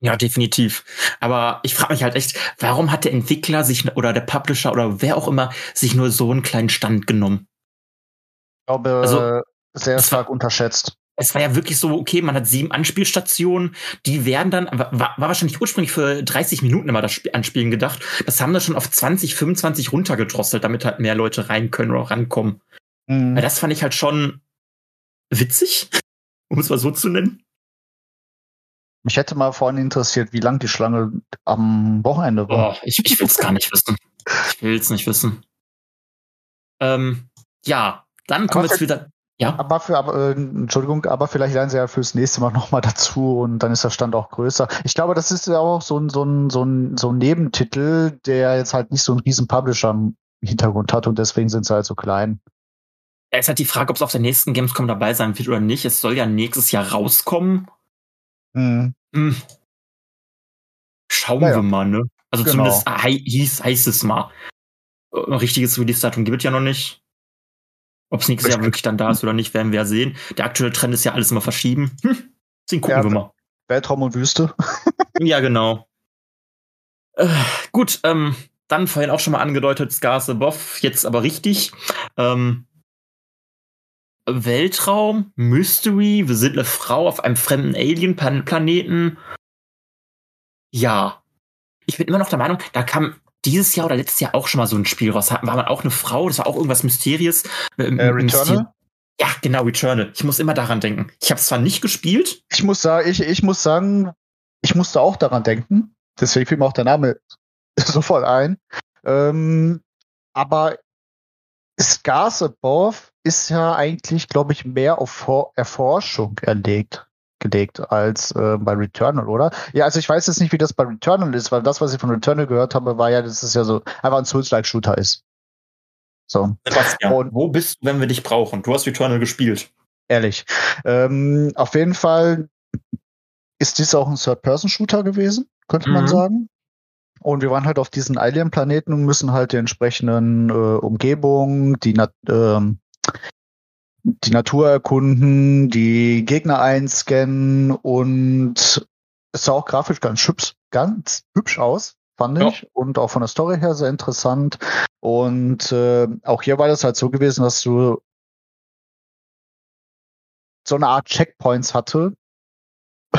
Ja, definitiv. Aber ich frage mich halt echt, warum hat der Entwickler sich oder der Publisher oder wer auch immer sich nur so einen kleinen Stand genommen? Ich glaube, Also, äh, sehr stark unterschätzt. Es war ja wirklich so, okay, man hat sieben Anspielstationen, die werden dann, war, war wahrscheinlich ursprünglich für 30 Minuten immer das Sp- Anspielen gedacht. Das haben wir schon auf 20, 25 runtergedrosselt, damit halt mehr Leute rein können oder rankommen. Mhm. Weil das fand ich halt schon witzig, um es mal so zu nennen. Mich hätte mal vorhin interessiert, wie lang die Schlange am Wochenende war. Boah, ich, ich will es gar nicht wissen. Ich will es nicht wissen. Ähm, ja, dann kommen wir jetzt wieder. Ja, Aber für, aber, äh, Entschuldigung, aber vielleicht lernen sie ja fürs nächste Mal nochmal dazu und dann ist der Stand auch größer. Ich glaube, das ist ja auch so ein, so ein, so ein, so ein Nebentitel, der jetzt halt nicht so einen riesen Publisher im Hintergrund hat und deswegen sind sie halt so klein. es ist halt die Frage, ob es auf der nächsten Gamescom dabei sein wird oder nicht. Es soll ja nächstes Jahr rauskommen. Mhm. Hm. Schauen Naja. wir mal, ne? Also Genau. zumindest hei- hieß, heißt es mal. Äh, Ein richtiges Release-Datum gibt es ja noch nicht. Ob es nächstes Jahr wirklich dann da ist oder nicht, werden wir ja sehen. Der aktuelle Trend ist ja alles immer verschieben. Hm. Deswegen gucken Ja, wir mal. Weltraum und Wüste. Ja, genau. Äh, gut, ähm, dann vorhin auch schon mal angedeutet, Scars above, jetzt aber richtig. Ähm, Weltraum, Mystery, wir sind eine Frau auf einem fremden Alien-Planeten. Ja. Ich bin immer noch der Meinung, da kam dieses Jahr oder letztes Jahr auch schon mal so ein Spiel raus. War man auch eine Frau, das war auch irgendwas Mysteriös. Äh, Returnal? Ja, genau, Returnal. Ich muss immer daran denken. Ich habe es zwar nicht gespielt. Ich muss sagen, ich, ich muss sagen, ich musste auch daran denken. Deswegen fiel mir auch der Name sofort ein. Ähm, aber Scars Above ist ja eigentlich, glaube ich, mehr auf Erforschung erlegt gelegt als äh, bei Returnal, oder? Ja, also ich weiß jetzt nicht, wie das bei Returnal ist, weil das, was ich von Returnal gehört habe, war ja, dass es ja so einfach ein Souls-like-Shooter ist. So. Sebastian, Und, wo bist du, wenn wir dich brauchen? Du hast Returnal gespielt. Ehrlich. Ähm, auf jeden Fall ist dies auch ein Third-Person-Shooter gewesen, könnte mhm. man sagen. Und wir waren halt auf diesen Alien-Planeten und müssen halt die entsprechenden äh, Umgebungen, die, ähm, die Natur erkunden, die Gegner einscannen und es sah auch grafisch ganz hübsch, ganz hübsch aus, fand ja. ich. Und auch von der Story her sehr interessant. Und äh, auch hier war das halt so gewesen, dass du so eine Art Checkpoints hatte.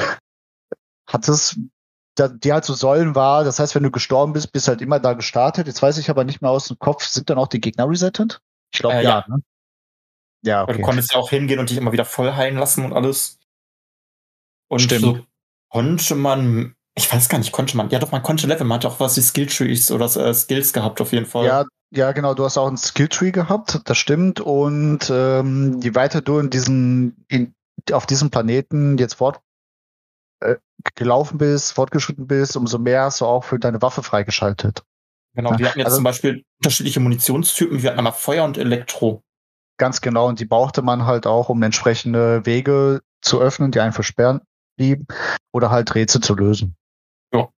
hat es die halt so Säulen war. Das heißt, wenn du gestorben bist, bist halt immer da gestartet. Jetzt weiß ich aber nicht mehr aus dem Kopf, sind dann auch die Gegner resettet? Ich glaube äh, ja. ja. Ne? Ja, okay. Du konntest ja auch hingehen und dich immer wieder voll heilen lassen und alles. Und Stimmt. so konnte man, ich weiß gar nicht, konnte man, ja doch, man konnte leveln, man hat auch was wie Skilltrees oder äh, Skills gehabt auf jeden Fall. Ja, ja, genau, du hast auch ein Skilltree gehabt, das stimmt. Und ähm, je weiter du in diesen, in, auf diesem Planeten jetzt fort äh, gelaufen bist, fortgeschritten bist, umso mehr hast du auch für deine Waffe freigeschaltet. Genau, wir hatten jetzt also, zum Beispiel unterschiedliche Munitionstypen, wir hatten einmal Feuer und Elektro. Ganz genau, und die brauchte man halt auch, um entsprechende Wege zu öffnen, die einen versperren blieben, oder halt Rätsel zu lösen. Ja.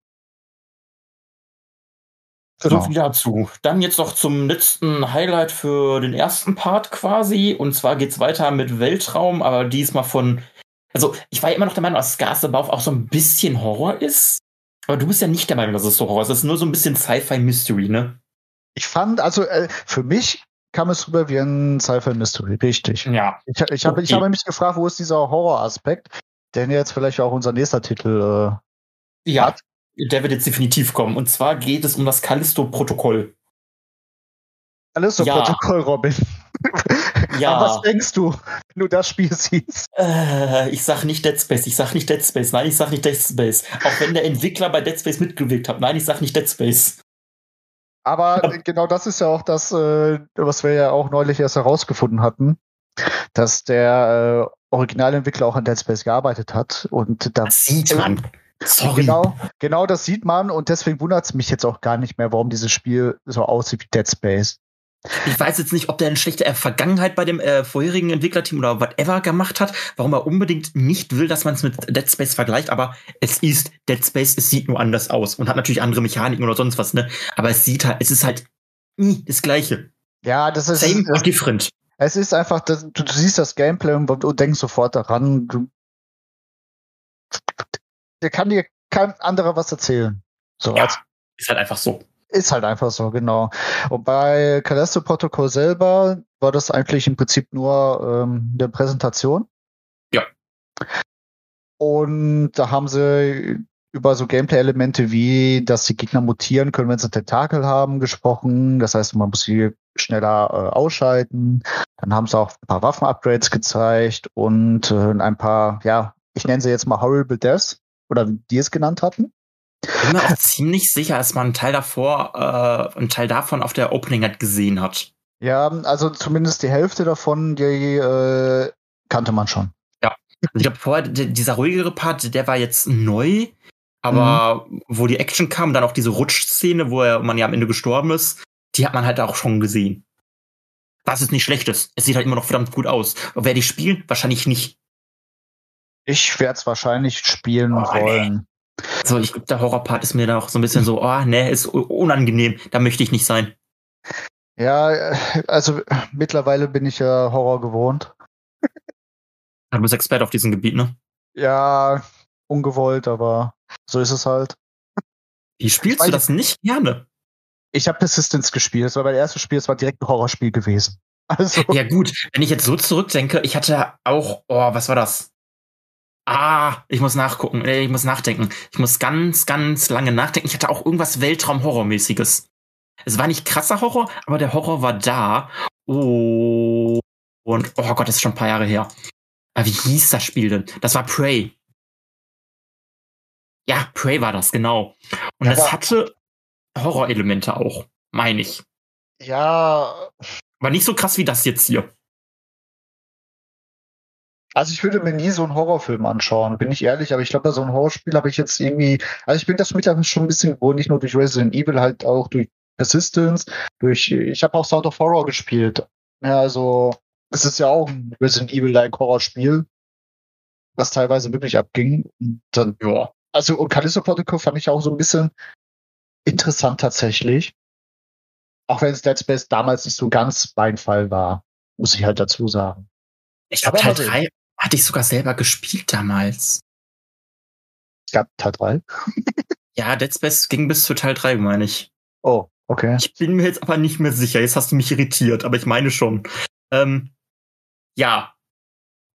Genau. So viel dazu. Dann jetzt noch zum letzten Highlight für den ersten Part quasi. Und zwar geht's weiter mit Weltraum, aber diesmal von. Also, ich war ja immer noch der Meinung, dass Scars Above auch so ein bisschen Horror ist. Aber du bist ja nicht der Meinung, dass es so Horror ist. Es ist nur so ein bisschen Sci-Fi-Mystery, ne? Ich fand, also äh, für mich kam es rüber wie ein Sci-Fi-Mystery, richtig. Ja. Ich, ich, habe, okay. ich habe mich gefragt, wo ist dieser Horror-Aspekt, der jetzt vielleicht auch unser nächster Titel äh, ja, hat. Der wird jetzt definitiv kommen. Und zwar geht es um das Callisto-Protokoll. Callisto-Protokoll, ja. Robin. Ja. Aber was denkst du, wenn du das Spiel siehst? Äh, ich sag nicht Dead Space, ich sag nicht Dead Space, nein, ich sag nicht Dead Space. Auch wenn der Entwickler bei Dead Space mitgewirkt hat, nein, ich sag nicht Dead Space. Aber genau das ist ja auch das, äh, was wir ja auch neulich erst herausgefunden hatten, dass der äh, Originalentwickler auch an Dead Space gearbeitet hat. Und da, das sieht man. Sorry. Genau, genau das sieht man und deswegen wundert es mich jetzt auch gar nicht mehr, warum dieses Spiel so aussieht wie Dead Space. Ich weiß jetzt nicht, ob der eine schlechte Vergangenheit bei dem äh, vorherigen Entwicklerteam oder whatever gemacht hat, warum er unbedingt nicht will, dass man es mit Dead Space vergleicht, aber es ist Dead Space, es sieht nur anders aus und hat natürlich andere Mechaniken oder sonst was, ne? Aber es sieht halt, es ist halt nie das Gleiche. Ja, das ist. Same or different. Es ist einfach, du, du, siehst das Gameplay und, du denkst sofort daran, du, der kann dir kein anderer was erzählen. So, ja, ist halt einfach so. Ist halt einfach so, genau. Und bei Callisto Protocol selber war das eigentlich im Prinzip nur ähm, eine Präsentation. Ja. Und da haben sie über so Gameplay-Elemente wie, dass die Gegner mutieren können, wenn sie Tentakel haben, gesprochen. Das heißt, man muss sie schneller äh, ausschalten. Dann haben sie auch ein paar Waffen-Upgrades gezeigt und äh, ein paar, ja, ich nenne sie jetzt mal Horrible Deaths oder wie die es genannt hatten. Ich bin mir auch ziemlich sicher, dass man einen Teil davor, äh, einen Teil davon auf der Opening halt gesehen hat. Ja, also zumindest die Hälfte davon, die äh, kannte man schon. Ja. Also ich glaube, vorher, dieser ruhigere Part, der war jetzt neu, aber mhm. wo die Action kam, dann auch diese Rutschszene, wo er, man ja am Ende gestorben ist, die hat man halt auch schon gesehen. Was ist nicht schlecht ist. Es sieht halt immer noch verdammt gut aus. Und wer die spielen? Wahrscheinlich nicht. Ich werde es wahrscheinlich spielen oh, wollen. So, ich glaube, der Horrorpart ist mir da auch so ein bisschen so, oh, ne, ist unangenehm, da möchte ich nicht sein. Ja, also mittlerweile bin ich ja Horror gewohnt. Du bist Experte auf diesem Gebiet, ne? Ja, ungewollt, aber so ist es halt. Wie spielst du das nicht gerne? Ich habe Persistence gespielt. Das war mein erstes Spiel, es war direkt ein Horrorspiel gewesen. Also. Ja, gut, wenn ich jetzt so zurückdenke, ich hatte auch, oh, was war das? Ah, ich muss nachgucken, ich muss nachdenken. Ich muss ganz, ganz lange nachdenken. Ich hatte auch irgendwas Weltraum-Horrormäßiges. Es war nicht krasser Horror, aber der Horror war da. Oh. Und, oh Gott, das ist schon ein paar Jahre her. Aber wie hieß das Spiel denn? Das war Prey. Ja, Prey war das, genau. Und Ja, das aber- hatte Horrorelemente auch, meine ich. Ja, Aber nicht so krass wie das jetzt hier. Also ich würde mir nie so einen Horrorfilm anschauen, bin ich ehrlich, aber ich glaube, so einem Horrorspiel habe ich jetzt irgendwie, also ich bin das mittlerweile schon ein bisschen gewohnt, nicht nur durch Resident Evil, halt auch durch Persistence, durch, ich habe auch Sound of Horror gespielt. Ja, also, es ist ja auch ein Resident Evil-like Horrorspiel, was teilweise wirklich abging. Und dann, Ja. also, und Callisto Protocol fand ich auch so ein bisschen interessant tatsächlich. Auch wenn es Dead Space damals nicht so ganz mein Fall war, muss ich halt dazu sagen. Ich glaube, Teil mal sehen. 3 hatte ich sogar selber gespielt damals. Es gab Teil 3. Ja, Dead Space ging bis zu Teil 3, meine ich. Oh, okay. Ich bin mir jetzt aber nicht mehr sicher. Jetzt hast du mich irritiert, aber ich meine schon. Ähm, ja.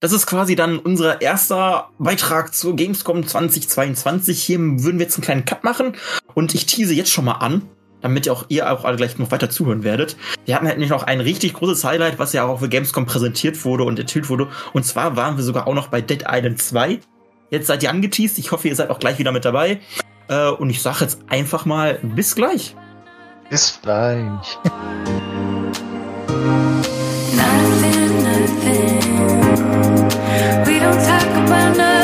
Das ist quasi dann unser erster Beitrag zur Gamescom 2022. Hier würden wir jetzt einen kleinen Cut machen und ich tease jetzt schon mal an, damit ihr auch ihr auch alle gleich noch weiter zuhören werdet. Wir hatten halt nicht noch ein richtig großes Highlight, was ja auch für Gamescom präsentiert wurde und enthüllt wurde. Und zwar waren wir sogar auch noch bei Dead Island 2. Jetzt seid ihr angeteased. Ich hoffe, ihr seid auch gleich wieder mit dabei. Äh, und ich sage jetzt einfach mal bis gleich. Bis gleich. Nothing, nothing. We don't talk about nothing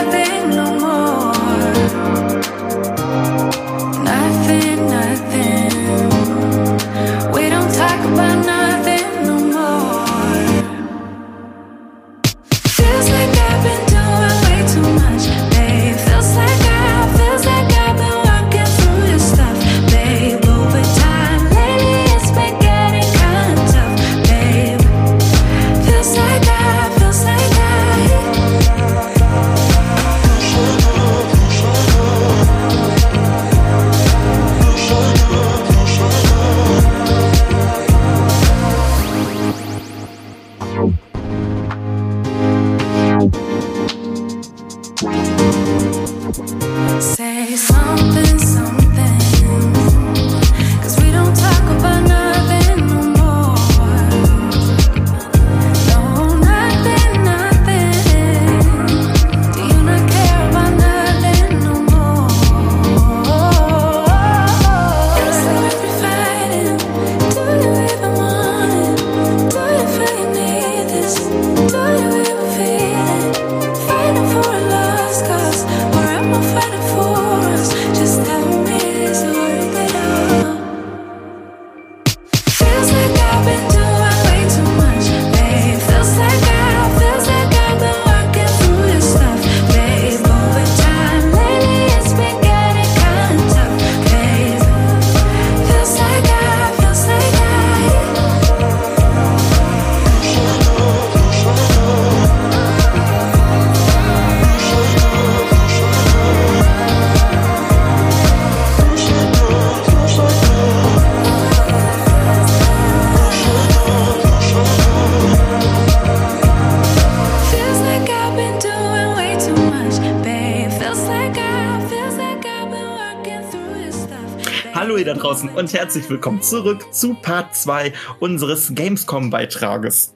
und herzlich willkommen zurück zu Part 2 unseres Gamescom-Beitrages.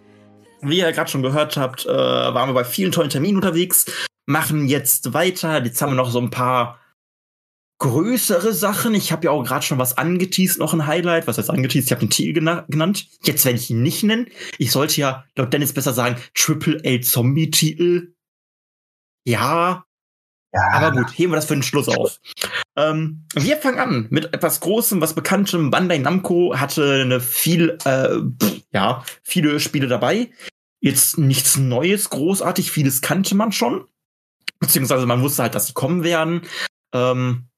Wie ihr gerade schon gehört habt, äh, waren wir bei vielen tollen Terminen unterwegs, machen jetzt weiter. Jetzt haben wir noch so ein paar größere Sachen. Ich habe ja auch gerade schon was angeteased, noch ein Highlight. Was heißt angeteased? Ich habe den Titel gena genannt. Jetzt werde ich ihn nicht nennen. Ich sollte ja laut Dennis besser sagen Triple A Zombie-Titel. Ja, Ja, aber gut, heben wir das für den Schluss auf. Ähm, wir fangen an mit etwas Großem, was Bekanntem. Bandai Namco hatte eine viel, äh, pff, ja, viele Spiele dabei. Jetzt nichts Neues, großartig, vieles kannte man schon. Beziehungsweise man wusste halt, dass sie kommen werden. Ähm,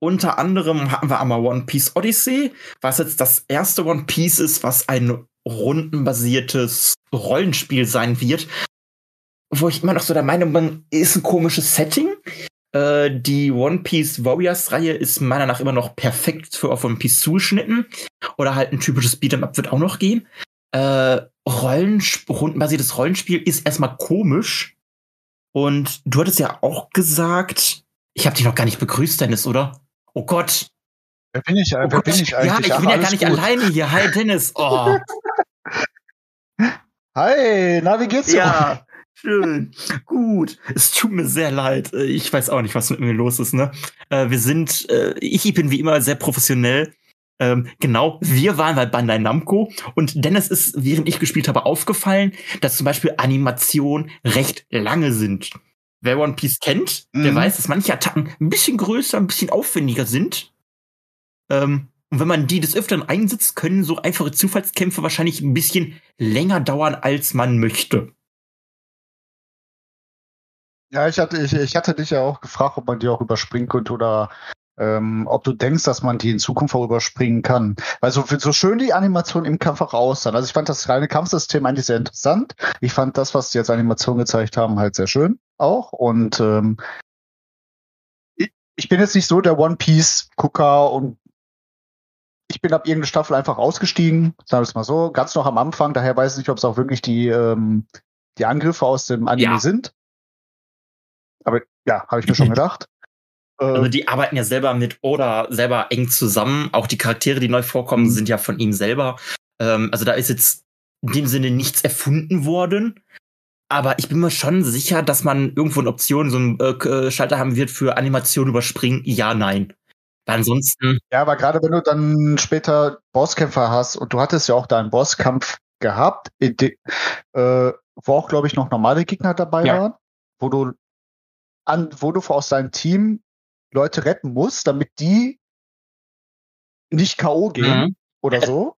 unter anderem hatten wir einmal One Piece Odyssey, was jetzt das erste One Piece ist, was ein rundenbasiertes Rollenspiel sein wird. Wo ich immer noch so der Meinung bin, ist ein komisches Setting. Äh, die One Piece Warriors Reihe ist meiner nach immer noch perfekt für auf One Piece zugeschnitten. Oder halt ein typisches Beat'em Up wird auch noch gehen. Äh, Rollensp rundenbasiertes Rollenspiel ist erstmal komisch. Und du hattest ja auch gesagt, ich habe dich noch gar nicht begrüßt, Dennis, oder? Oh Gott. wer bin ich, Oh wer Gott. bin ich ja, eigentlich? ich Ach, bin ja gar nicht gut. alleine hier. Hi, Dennis. Oh. Hi, na, wie geht's dir? Ja, schön. Gut. Es tut mir sehr leid. Äh, Ich weiß auch nicht, was mit mir los ist, ne? Äh, Wir sind, äh, ich bin wie immer sehr professionell. Ähm, genau, wir waren bei Bandai Namco und Dennis ist, während ich gespielt habe, aufgefallen, dass zum Beispiel Animationen recht lange sind. Wer One Piece kennt, der Mhm. weiß, dass manche Attacken ein bisschen größer, ein bisschen aufwendiger sind. Ähm, und wenn man die des Öfteren einsetzt, können so einfache Zufallskämpfe wahrscheinlich ein bisschen länger dauern, als man möchte. Ja, ich hatte, ich, ich hatte dich ja auch gefragt, ob man die auch überspringen könnte oder ähm, ob du denkst, dass man die in Zukunft auch überspringen kann. Weil so, so schön die Animationen im Kampf auch aussahen. Also ich fand das reine Kampfsystem eigentlich sehr interessant. Ich fand das, was die jetzt Animationen gezeigt haben, halt sehr schön auch. Und ähm, ich, ich bin jetzt nicht so der One Piece-Gucker und ich bin ab irgendeiner Staffel einfach ausgestiegen, sagen wir es mal so, ganz noch am Anfang. Daher weiß ich nicht, ob es auch wirklich die, ähm, die Angriffe aus dem Anime Ja. sind. Aber ja, habe ich mir schon gedacht. Also Äh, die arbeiten ja selber mit Oda selber eng zusammen. Auch die Charaktere, die neu vorkommen, Mhm. sind ja von ihm selber. Ähm, also da ist jetzt in dem Sinne nichts erfunden worden. Aber ich bin mir schon sicher, dass man irgendwo eine Option, so einen äh, Schalter haben wird für Animation überspringen. Ja, nein. Weil ansonsten, ja, aber gerade wenn du dann später Bosskämpfer hast und du hattest ja auch da einen Bosskampf gehabt, de, äh, wo auch, glaube ich, noch normale Gegner dabei Ja. waren, wo du an, wo du aus deinem Team Leute retten musst, damit die nicht K.O. gehen. Mhm. oder so.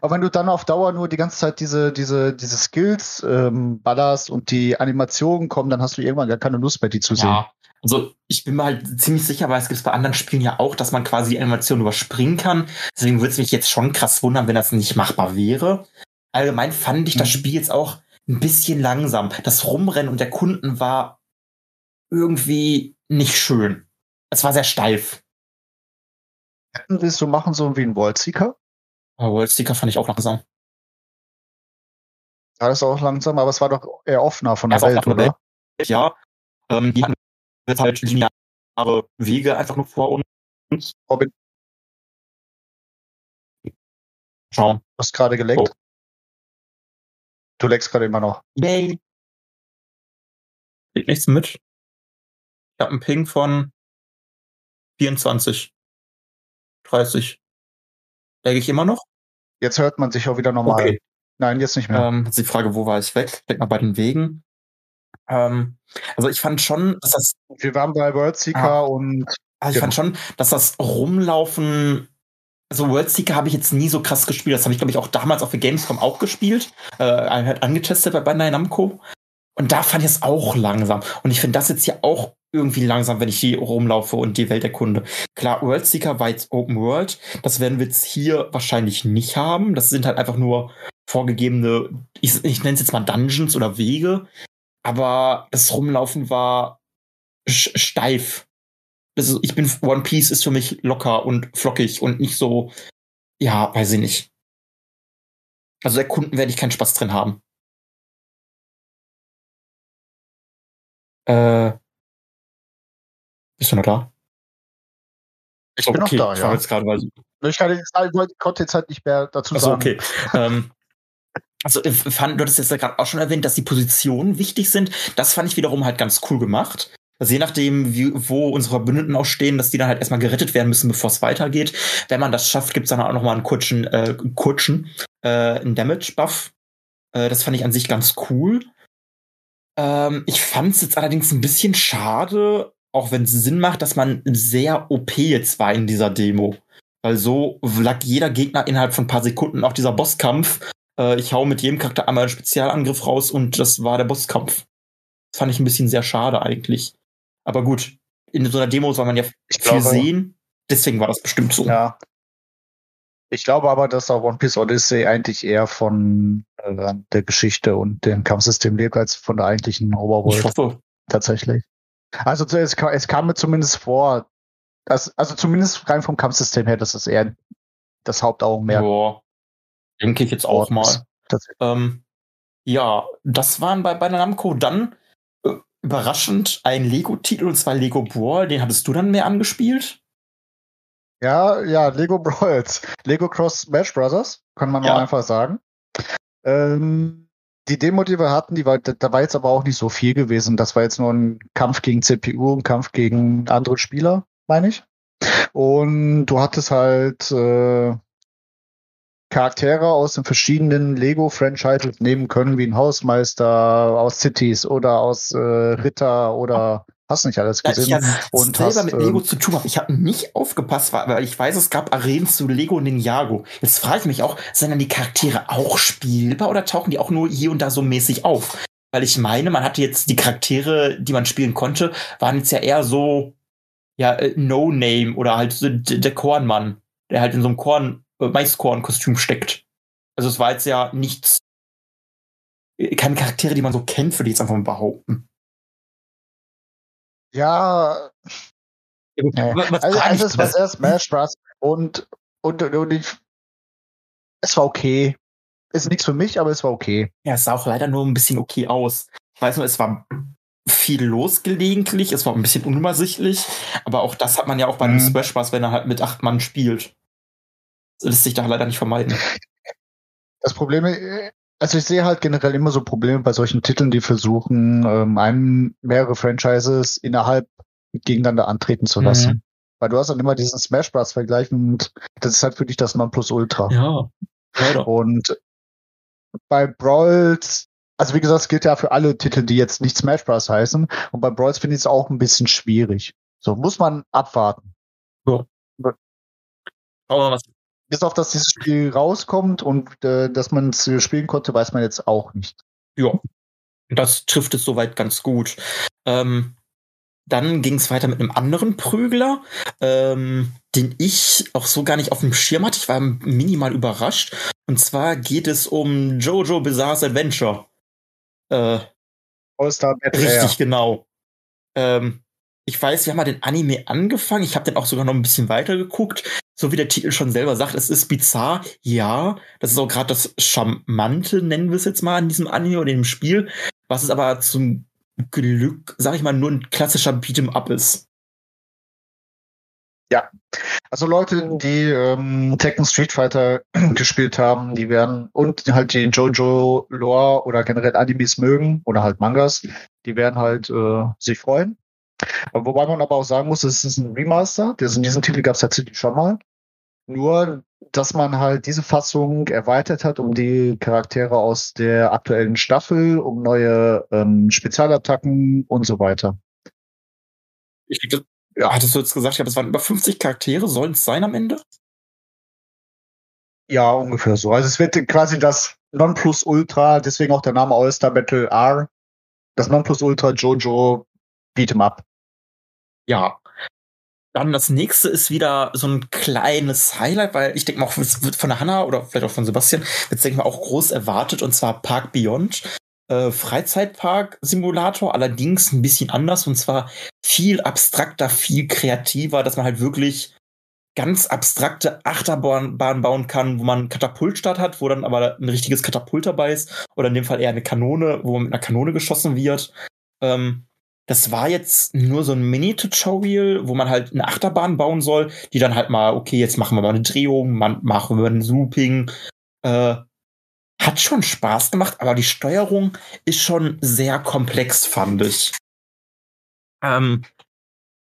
Aber wenn du dann auf Dauer nur die ganze Zeit diese, diese, diese Skills ähm, ballerst und die Animationen kommen, dann hast du irgendwann gar keine Lust mehr, die zu sehen. ja. Also ich bin mir halt ziemlich sicher, weil es gibt bei anderen Spielen ja auch, dass man quasi die Animation überspringen kann. Deswegen würde es mich jetzt schon krass wundern, wenn das nicht machbar wäre. Allgemein fand ich das Mhm. Spiel jetzt auch ein bisschen langsam. Das Rumrennen und der Kunden war irgendwie nicht schön. Es war sehr steif. Hätten willst du machen, so wie ein Worldseeker? Aber World Seeker fand ich auch langsam. Ja, das ist auch langsam, aber es war doch eher offener von der Ja, es Welt, oder? Ja, ähm, die hatten jetzt halt lineare Wege einfach nur vor uns. Robin, Schauen. du hast gerade geleckt. Oh. Du leckst gerade immer noch. Yay. Kriegt nichts mit. Habe einen Ping von 24. 30. Lag ich immer noch? Jetzt hört man sich auch wieder normal. Okay. Nein, jetzt nicht mehr. Ähm, jetzt die Frage, wo war ich weg? Ich denk mal bei den Wegen. Ähm, also ich fand schon, dass das, Wir waren bei Worldseeker Ah. und also ich fand schon, dass das Rumlaufen, also Worldseeker habe ich jetzt nie so krass gespielt. Das habe ich, glaube ich, auch damals auf der Gamescom auch gespielt, äh, halt angetestet bei Bandai Namco. Und da fand ich es auch langsam. Und ich finde das jetzt hier auch irgendwie langsam, wenn ich hier rumlaufe und die Welt erkunde. Klar, Worldseeker war jetzt Open World. Das werden wir jetzt hier wahrscheinlich nicht haben. Das sind halt einfach nur vorgegebene, ich, ich nenne es jetzt mal Dungeons oder Wege. Aber das Rumlaufen war steif. Also ich bin, One Piece ist für mich locker und flockig und nicht so, ja, weiß ich nicht. Also erkunden werde ich keinen Spaß drin haben. Äh, bist du noch da? ich bin noch da, ich war ja. jetzt gerade, weil Ich, kann jetzt, ich konnte jetzt halt nicht mehr dazu Achso, sagen. okay. ähm, also ich fand, du hattest jetzt ja gerade auch schon erwähnt, dass die Positionen wichtig sind. Das fand ich wiederum halt ganz cool gemacht. Also je nachdem, wie, wo unsere Verbündeten auch stehen, dass die dann halt erstmal gerettet werden müssen, bevor es weitergeht. Wenn man das schafft, gibt's dann auch nochmal einen kurzen, äh, kurzen äh, einen Damage-Buff. Äh, das fand ich an sich ganz cool. Ähm, ich fand es jetzt allerdings ein bisschen schade, auch wenn es Sinn macht, dass man sehr OP jetzt war in dieser Demo. Weil so lag jeder Gegner innerhalb von ein paar Sekunden. Auch dieser Bosskampf. Äh, ich hau mit jedem Charakter einmal einen Spezialangriff raus und das war der Bosskampf. Das fand ich ein bisschen sehr schade eigentlich. Aber gut, in so einer Demo soll man ja Ich viel glaube- sehen. Deswegen war das bestimmt so. Ja. Ich glaube aber, dass auch One Piece Odyssey eigentlich eher von äh, der Geschichte und dem Kampfsystem lebt, als von der eigentlichen ich Overworld hoffe. tatsächlich. Also es, es kam mir zumindest vor, dass, also zumindest rein vom Kampfsystem her, dass es eher das Hauptaugenmerk Ja. Denke ich jetzt auch mal. Ähm, ja, das waren bei, bei Namco dann äh, überraschend ein Lego-Titel und zwar Lego Brawl. Den hattest du dann mehr angespielt? Ja, ja, Lego Brawls. Lego Cross Smash Brothers, kann man Ja. auch einfach sagen. Ähm, die Demo, die wir hatten, die war, da war jetzt aber auch nicht so viel gewesen. Das war jetzt nur ein Kampf gegen CPU, ein Kampf gegen andere Spieler, meine ich. Und du hattest halt äh, Charaktere aus den verschiedenen Lego-Franchises nehmen können, wie ein Hausmeister aus Cities oder aus äh, Ritter oder hast nicht alles ich gesehen. ja Und selber hast, mit ähm, Lego zu tun habe. Ich habe nicht aufgepasst, weil ich weiß, es gab Arenen zu Lego Ninjago. Jetzt frage ich mich auch, sind dann die Charaktere auch spielbar oder tauchen die auch nur hier und da so mäßig auf? Weil ich meine, man hatte jetzt die Charaktere, die man spielen konnte, waren jetzt ja eher so, ja, äh, No-Name oder halt der Kornmann, der halt in so einem Korn, äh, Maiskorn-Kostüm steckt. Also es war jetzt ja nichts, äh, keine Charaktere, die man so kennt, würde ich jetzt einfach mal behaupten. Ja, Ja, Nee. was- Also, also es war Smash Bros. Und, und, und, und ich, es war okay. Ist nichts für mich, aber es war okay. Ja, es sah auch leider nur ein bisschen okay aus. Ich weiß nur, es war viel los gelegentlich, es war ein bisschen unübersichtlich, aber auch das hat man ja auch bei einem Mhm. Smash Bros, wenn er halt mit acht Mann spielt. Das lässt sich da leider nicht vermeiden. Das Problem, äh, also ich sehe halt generell immer so Probleme bei solchen Titeln, die versuchen, ähm, einen, mehrere Franchises innerhalb gegeneinander antreten zu lassen. Mhm. Weil du hast dann immer diesen Smash Bros. Vergleich und das ist halt für dich das Nonplusultra. Ja, leider. Und bei Brawls, also wie gesagt, es gilt ja für alle Titel, die jetzt nicht Smash Bros. heißen. Und bei Brawls finde ich es auch ein bisschen schwierig. So muss man abwarten. Schauen wir mal, was Bis auf, dass dieses Spiel rauskommt und äh, dass man es spielen konnte, weiß man jetzt auch nicht. Ja, das trifft es soweit ganz gut. Ähm, dann ging es weiter mit einem anderen Prügler, ähm, den ich auch so gar nicht auf dem Schirm hatte. Ich war minimal überrascht. Und zwar geht es um Jojo Bizarre's Adventure. Äh, All-Star richtig, genau. Ähm, ich weiß, wir haben mal den Anime angefangen. Ich habe den auch sogar noch ein bisschen weiter geguckt. So wie der Titel schon selber sagt, es ist bizarr. Ja, das ist auch gerade das Charmante, nennen wir es jetzt mal, an diesem Anime oder dem Spiel. Was es aber zum Glück, sag ich mal, nur ein klassischer Beat'em Up ist. Also Leute, die ähm, Tekken Street Fighter gespielt haben, die werden und halt die Jojo Lore oder generell Animes mögen oder halt Mangas, die werden halt äh, sich freuen. Wobei man aber auch sagen muss, es ist ein Remaster. Das, diesen Titel gab es tatsächlich schon mal. Nur, dass man halt diese Fassung erweitert hat um die Charaktere aus der aktuellen Staffel, um neue ähm, Spezialattacken und so weiter. Ich ja, hattest du jetzt gesagt, ich glaube, es waren über 50 Charaktere, sollen es sein am Ende? Ja, ungefähr so. Also es wird quasi das Nonplusultra, deswegen auch der Name All-Star Battle R, das Nonplusultra Jojo Beat'em Up. Ja. Dann das nächste ist wieder so ein kleines Highlight, weil ich denke mal, auch es wird von der Hanna oder vielleicht auch von Sebastian, wird denke mal auch groß erwartet, und zwar Park Beyond. Äh, Freizeitpark-Simulator, allerdings ein bisschen anders und zwar viel abstrakter, viel kreativer, dass man halt wirklich ganz abstrakte Achterbahn Bahn bauen kann, wo man einen Katapultstart hat, wo dann aber ein richtiges Katapult dabei ist, oder in dem Fall eher eine Kanone, wo man mit einer Kanone geschossen wird. Ähm, das war jetzt nur so ein Mini-Tutorial, wo man halt eine Achterbahn bauen soll, die dann halt mal, okay, jetzt machen wir mal eine Drehung, machen wir ein Looping. Äh, hat schon Spaß gemacht, aber die Steuerung ist schon sehr komplex, fand ich. Ähm,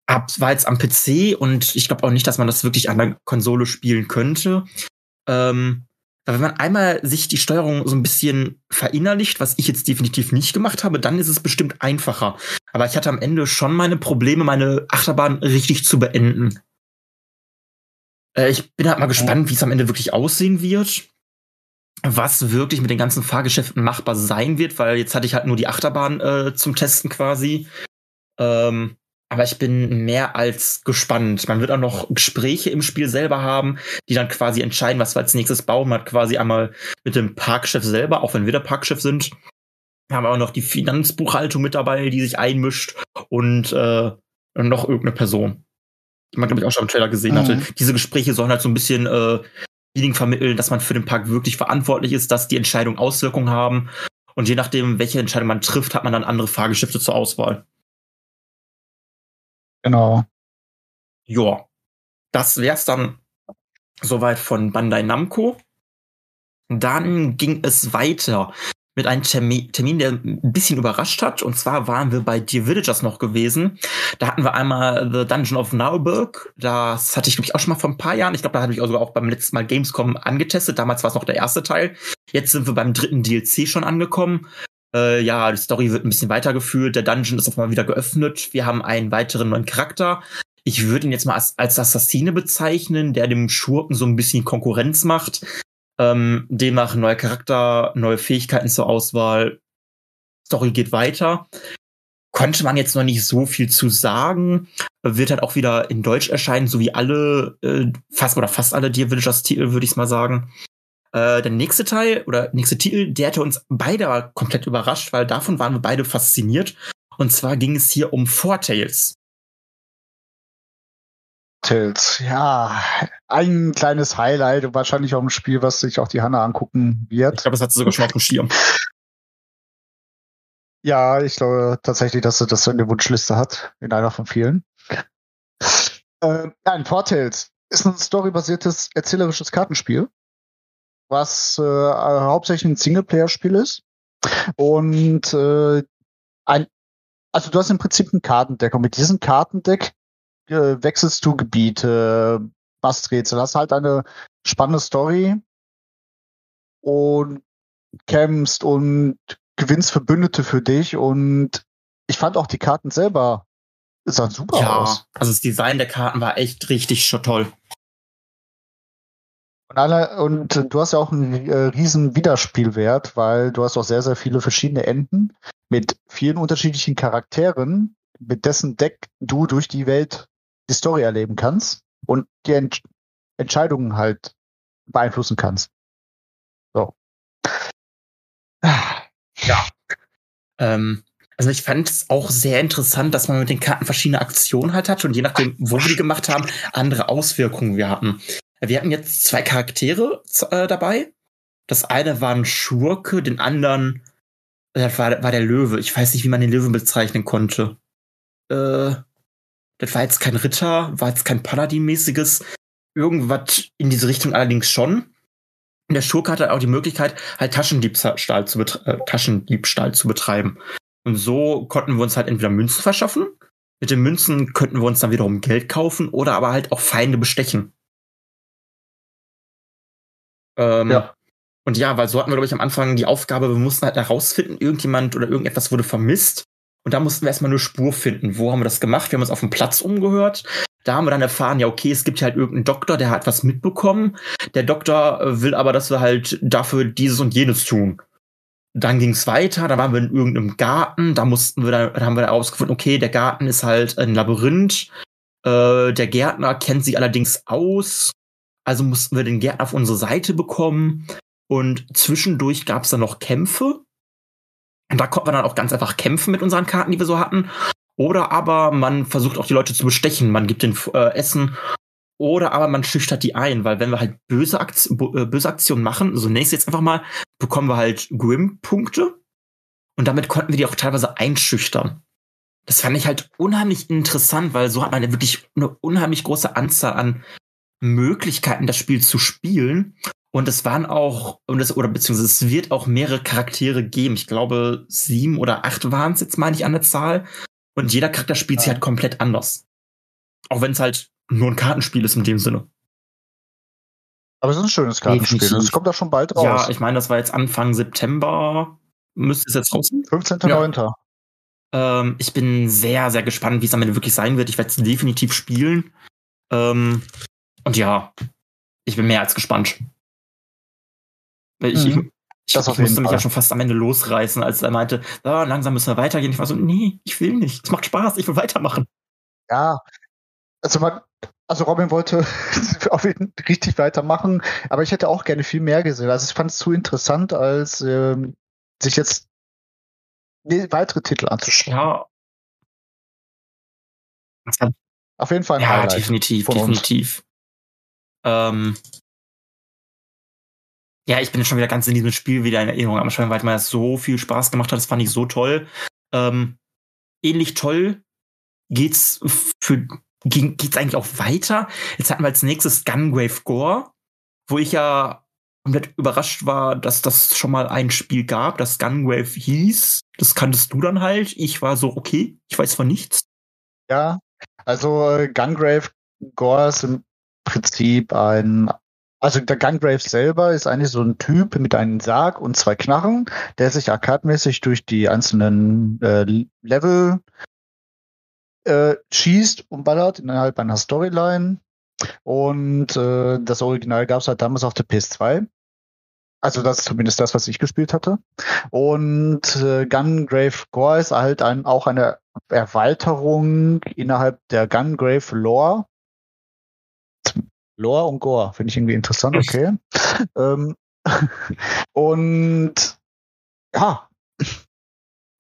ab, war jetzt am PC und ich glaube auch nicht, dass man das wirklich an der Konsole spielen könnte. Ähm, aber wenn man einmal sich die Steuerung so ein bisschen verinnerlicht, was ich jetzt definitiv nicht gemacht habe, dann ist es bestimmt einfacher. Aber ich hatte am Ende schon meine Probleme, meine Achterbahn richtig zu beenden. Äh, ich bin halt mal gespannt, wie es am Ende wirklich aussehen wird. Was wirklich mit den ganzen Fahrgeschäften machbar sein wird, weil jetzt hatte ich halt nur die Achterbahn äh, zum Testen quasi. Ähm, aber ich bin mehr als gespannt. Man wird auch noch Gespräche im Spiel selber haben, die dann quasi entscheiden, was wir als nächstes bauen. Man hat quasi einmal mit dem Parkchef selber, auch wenn wir der Parkchef sind. Wir haben auch noch die Finanzbuchhaltung mit dabei, die sich einmischt und, äh, noch irgendeine Person. Die man, glaube ich, auch schon im Trailer gesehen Mhm. hatte. Diese Gespräche sollen halt so ein bisschen äh, Feeling vermitteln, dass man für den Park wirklich verantwortlich ist, dass die Entscheidungen Auswirkungen haben. Und je nachdem, welche Entscheidung man trifft, hat man dann andere Fahrgeschäfte zur Auswahl. Genau. Ja, das wär's dann soweit von Bandai Namco. Dann ging es weiter mit einem Termin, der ein bisschen überrascht hat. Und zwar waren wir bei The Villagers noch gewesen. Da hatten wir einmal The Dungeon of Nalburg. Das hatte ich, glaube ich, auch schon mal vor ein paar Jahren. Ich glaube, da hatte ich sogar auch beim letzten Mal Gamescom angetestet. Damals war es noch der erste Teil. Jetzt sind wir beim dritten DLC schon angekommen. Äh, ja, die Story wird ein bisschen weitergeführt. Der Dungeon ist auf einmal wieder geöffnet. Wir haben einen weiteren neuen Charakter. Ich würde ihn jetzt mal als, als Assassine bezeichnen, der dem Schurken so ein bisschen Konkurrenz macht. Ähm, demnach neuer Charakter, neue Fähigkeiten zur Auswahl. Story geht weiter. Konnte man jetzt noch nicht so viel zu sagen. Wird halt auch wieder in Deutsch erscheinen, so wie alle, äh, fast oder fast alle Dear Villagers Titel, würde ich mal sagen. Äh, der nächste Teil oder nächste Titel, der hatte uns beide komplett überrascht, weil davon waren wir beide fasziniert. Und zwar ging es hier um Four Tales. Tales, ja, ein kleines Highlight und wahrscheinlich auch ein Spiel, was sich auch die Hanna angucken Ich wird. glaube, das hat sie sogar schon auf dem Schirm. Ja, ich glaube tatsächlich, dass sie das in der Wunschliste hat, in einer von vielen. Äh, nein, Four Tales ist ein storybasiertes erzählerisches Kartenspiel, was äh, hauptsächlich ein Singleplayer-Spiel ist. Und äh, ein, also du hast im Prinzip ein Kartendeck und mit diesem Kartendeck äh, wechselst du Gebiete, machst Rätsel, hast halt eine spannende Story und kämpfst und gewinnst Verbündete für dich und ich fand auch die Karten selber sahen super Ja, aus. also das Design der Karten war echt richtig schon toll. Und, alle, und du hast ja auch einen äh, riesen Wiederspielwert, weil du hast auch sehr, sehr viele verschiedene Enden mit vielen unterschiedlichen Charakteren, mit dessen Deck du durch die Welt die Story erleben kannst und die Ent Entscheidungen halt beeinflussen kannst. So. Ähm, also ich fand es auch sehr interessant, dass man mit den Karten verschiedene Aktionen halt hat und je nachdem, wo wir die gemacht haben, andere Auswirkungen wir hatten. Wir hatten jetzt zwei Charaktere äh, dabei. Das eine war ein Schurke, den anderen das war, war der Löwe. Ich weiß nicht, wie man den Löwen bezeichnen konnte. Äh, das war jetzt kein Ritter, war jetzt kein Paladin-mäßiges. Irgendwas in diese Richtung allerdings schon. Und der Schurke hatte auch die Möglichkeit, halt Taschendiebstahl zu, betre äh, Taschendiebstahl zu betreiben. Und so konnten wir uns halt entweder Münzen verschaffen. Mit den Münzen könnten wir uns dann wiederum Geld kaufen oder aber halt auch Feinde bestechen. Ähm, Ja. Und ja, weil so hatten wir, glaube ich, am Anfang die Aufgabe, wir mussten halt herausfinden, irgendjemand oder irgendetwas wurde vermisst. Und da mussten wir erstmal eine Spur finden. Wo haben wir das gemacht? Wir haben uns auf dem Platz umgehört. Da haben wir dann erfahren, ja, okay, es gibt hier halt irgendeinen Doktor, der hat was mitbekommen. Der Doktor äh, will aber, dass wir halt dafür dieses und jenes tun. Dann ging's weiter, da waren wir in irgendeinem Garten, da mussten wir dann, da haben wir herausgefunden, okay, der Garten ist halt ein Labyrinth. Äh, der Gärtner kennt sich allerdings aus. Also mussten wir den Gärtner auf unsere Seite bekommen. Und zwischendurch gab's dann noch Kämpfe. Und da konnten wir dann auch ganz einfach kämpfen mit unseren Karten, die wir so hatten. Oder aber man versucht auch die Leute zu bestechen. Man gibt den äh, Essen. Oder aber man schüchtert die ein, weil wenn wir halt böse, Akt äh, böse Aktionen machen, so nächstes jetzt einfach mal, bekommen wir halt Grim-Punkte. Und damit konnten wir die auch teilweise einschüchtern. Das fand ich halt unheimlich interessant, weil so hat man ja wirklich eine unheimlich große Anzahl an Möglichkeiten, das Spiel zu spielen. Und es waren auch, und es, oder beziehungsweise es wird auch mehrere Charaktere geben. Ich glaube, sieben oder acht waren es jetzt, meine ich, an der Zahl. Und jeder Charakter spielt sich Ja. halt komplett anders. Auch wenn es halt nur ein Kartenspiel ist in dem Sinne. Aber es ist ein schönes Kartenspiel. Definitiv. Es kommt da schon bald raus. Ja, ich meine, das war jetzt Anfang September. Müsste es jetzt raus? sein? 15.09. Ähm, ich bin sehr, sehr gespannt, wie es am Ende wirklich sein wird. Ich werde es definitiv spielen. Ähm, und ja, ich bin mehr als gespannt. Ich, Mhm. ich, Das ich, musste mich ja Fall. schon fast am Ende losreißen, als er meinte, ah, langsam müssen wir weitergehen. Ich war so, nee, ich will nicht. Es macht Spaß, ich will weitermachen. Ja. Also man, also Robin wollte auf jeden Fall richtig weitermachen, aber ich hätte auch gerne viel mehr gesehen. Also ich fand es zu interessant, als ähm, sich jetzt nee, weitere Titel anzuschauen. Ja. Auf jeden Fall ein Ja, Highlight. definitiv, von uns. Ähm, ja, ich bin schon wieder ganz in diesem Spiel wieder in Erinnerung. Aber schon, weil das so viel Spaß gemacht hat, das fand ich so toll. Ähm, ähnlich toll geht's für ging, geht's eigentlich auch weiter. Jetzt hatten wir als nächstes Gungrave Gore, wo ich ja komplett überrascht war, dass das schon mal ein Spiel gab, das Gungrave hieß. Das kanntest du dann halt. Ich war so, okay, ich weiß von nichts. Ja, also äh, Gungrave Gore im Prinzip ein, also der Gungrave selber ist eigentlich so ein Typ mit einem Sarg und zwei Knarren, der sich arkademäßig durch die einzelnen äh, Level äh, schießt und ballert innerhalb einer Storyline. Und äh, das Original gab es halt damals auf der PS2. Also das ist zumindest das, was ich gespielt hatte. Und äh, Gungrave Gore ist halt ein, auch eine Erweiterung innerhalb der Gungrave Lore. Lore und Gore finde ich irgendwie interessant, okay. ähm, und ja,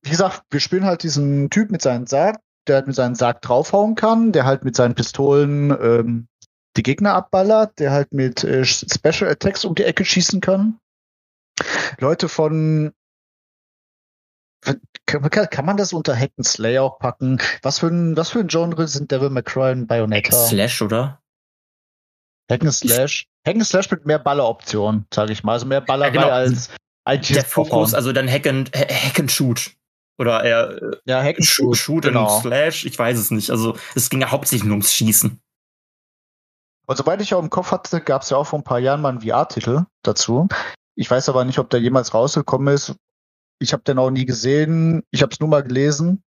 wie gesagt, wir spielen halt diesen Typ mit seinem Sarg, der halt mit seinem Sarg draufhauen kann, der halt mit seinen Pistolen ähm, die Gegner abballert, der halt mit äh, Special Attacks um die Ecke schießen kann. Leute von kann, man das unter Hack and Slay auch packen? Was für ein, was für ein Genre sind Devil May Cry und Bayonetta? Slash, oder? Hack and Slash. Hack and Slash mit mehr Balleroptionen, sage ich mal. Also mehr Ballerei Ja, genau. als als Der Fokus, also dann Hack and, Ha- Hack and Shoot. Oder eher äh, ja, Hack and Shoot, Shoot, genau. und Slash, ich weiß es nicht. Also es ging ja hauptsächlich nur ums Schießen. Und soweit ich auch im Kopf hatte, gab es ja auch vor ein paar Jahren mal einen VR-Titel dazu. Ich weiß aber nicht, ob der jemals rausgekommen ist. Ich habe den auch nie gesehen. Ich habe es nur mal gelesen.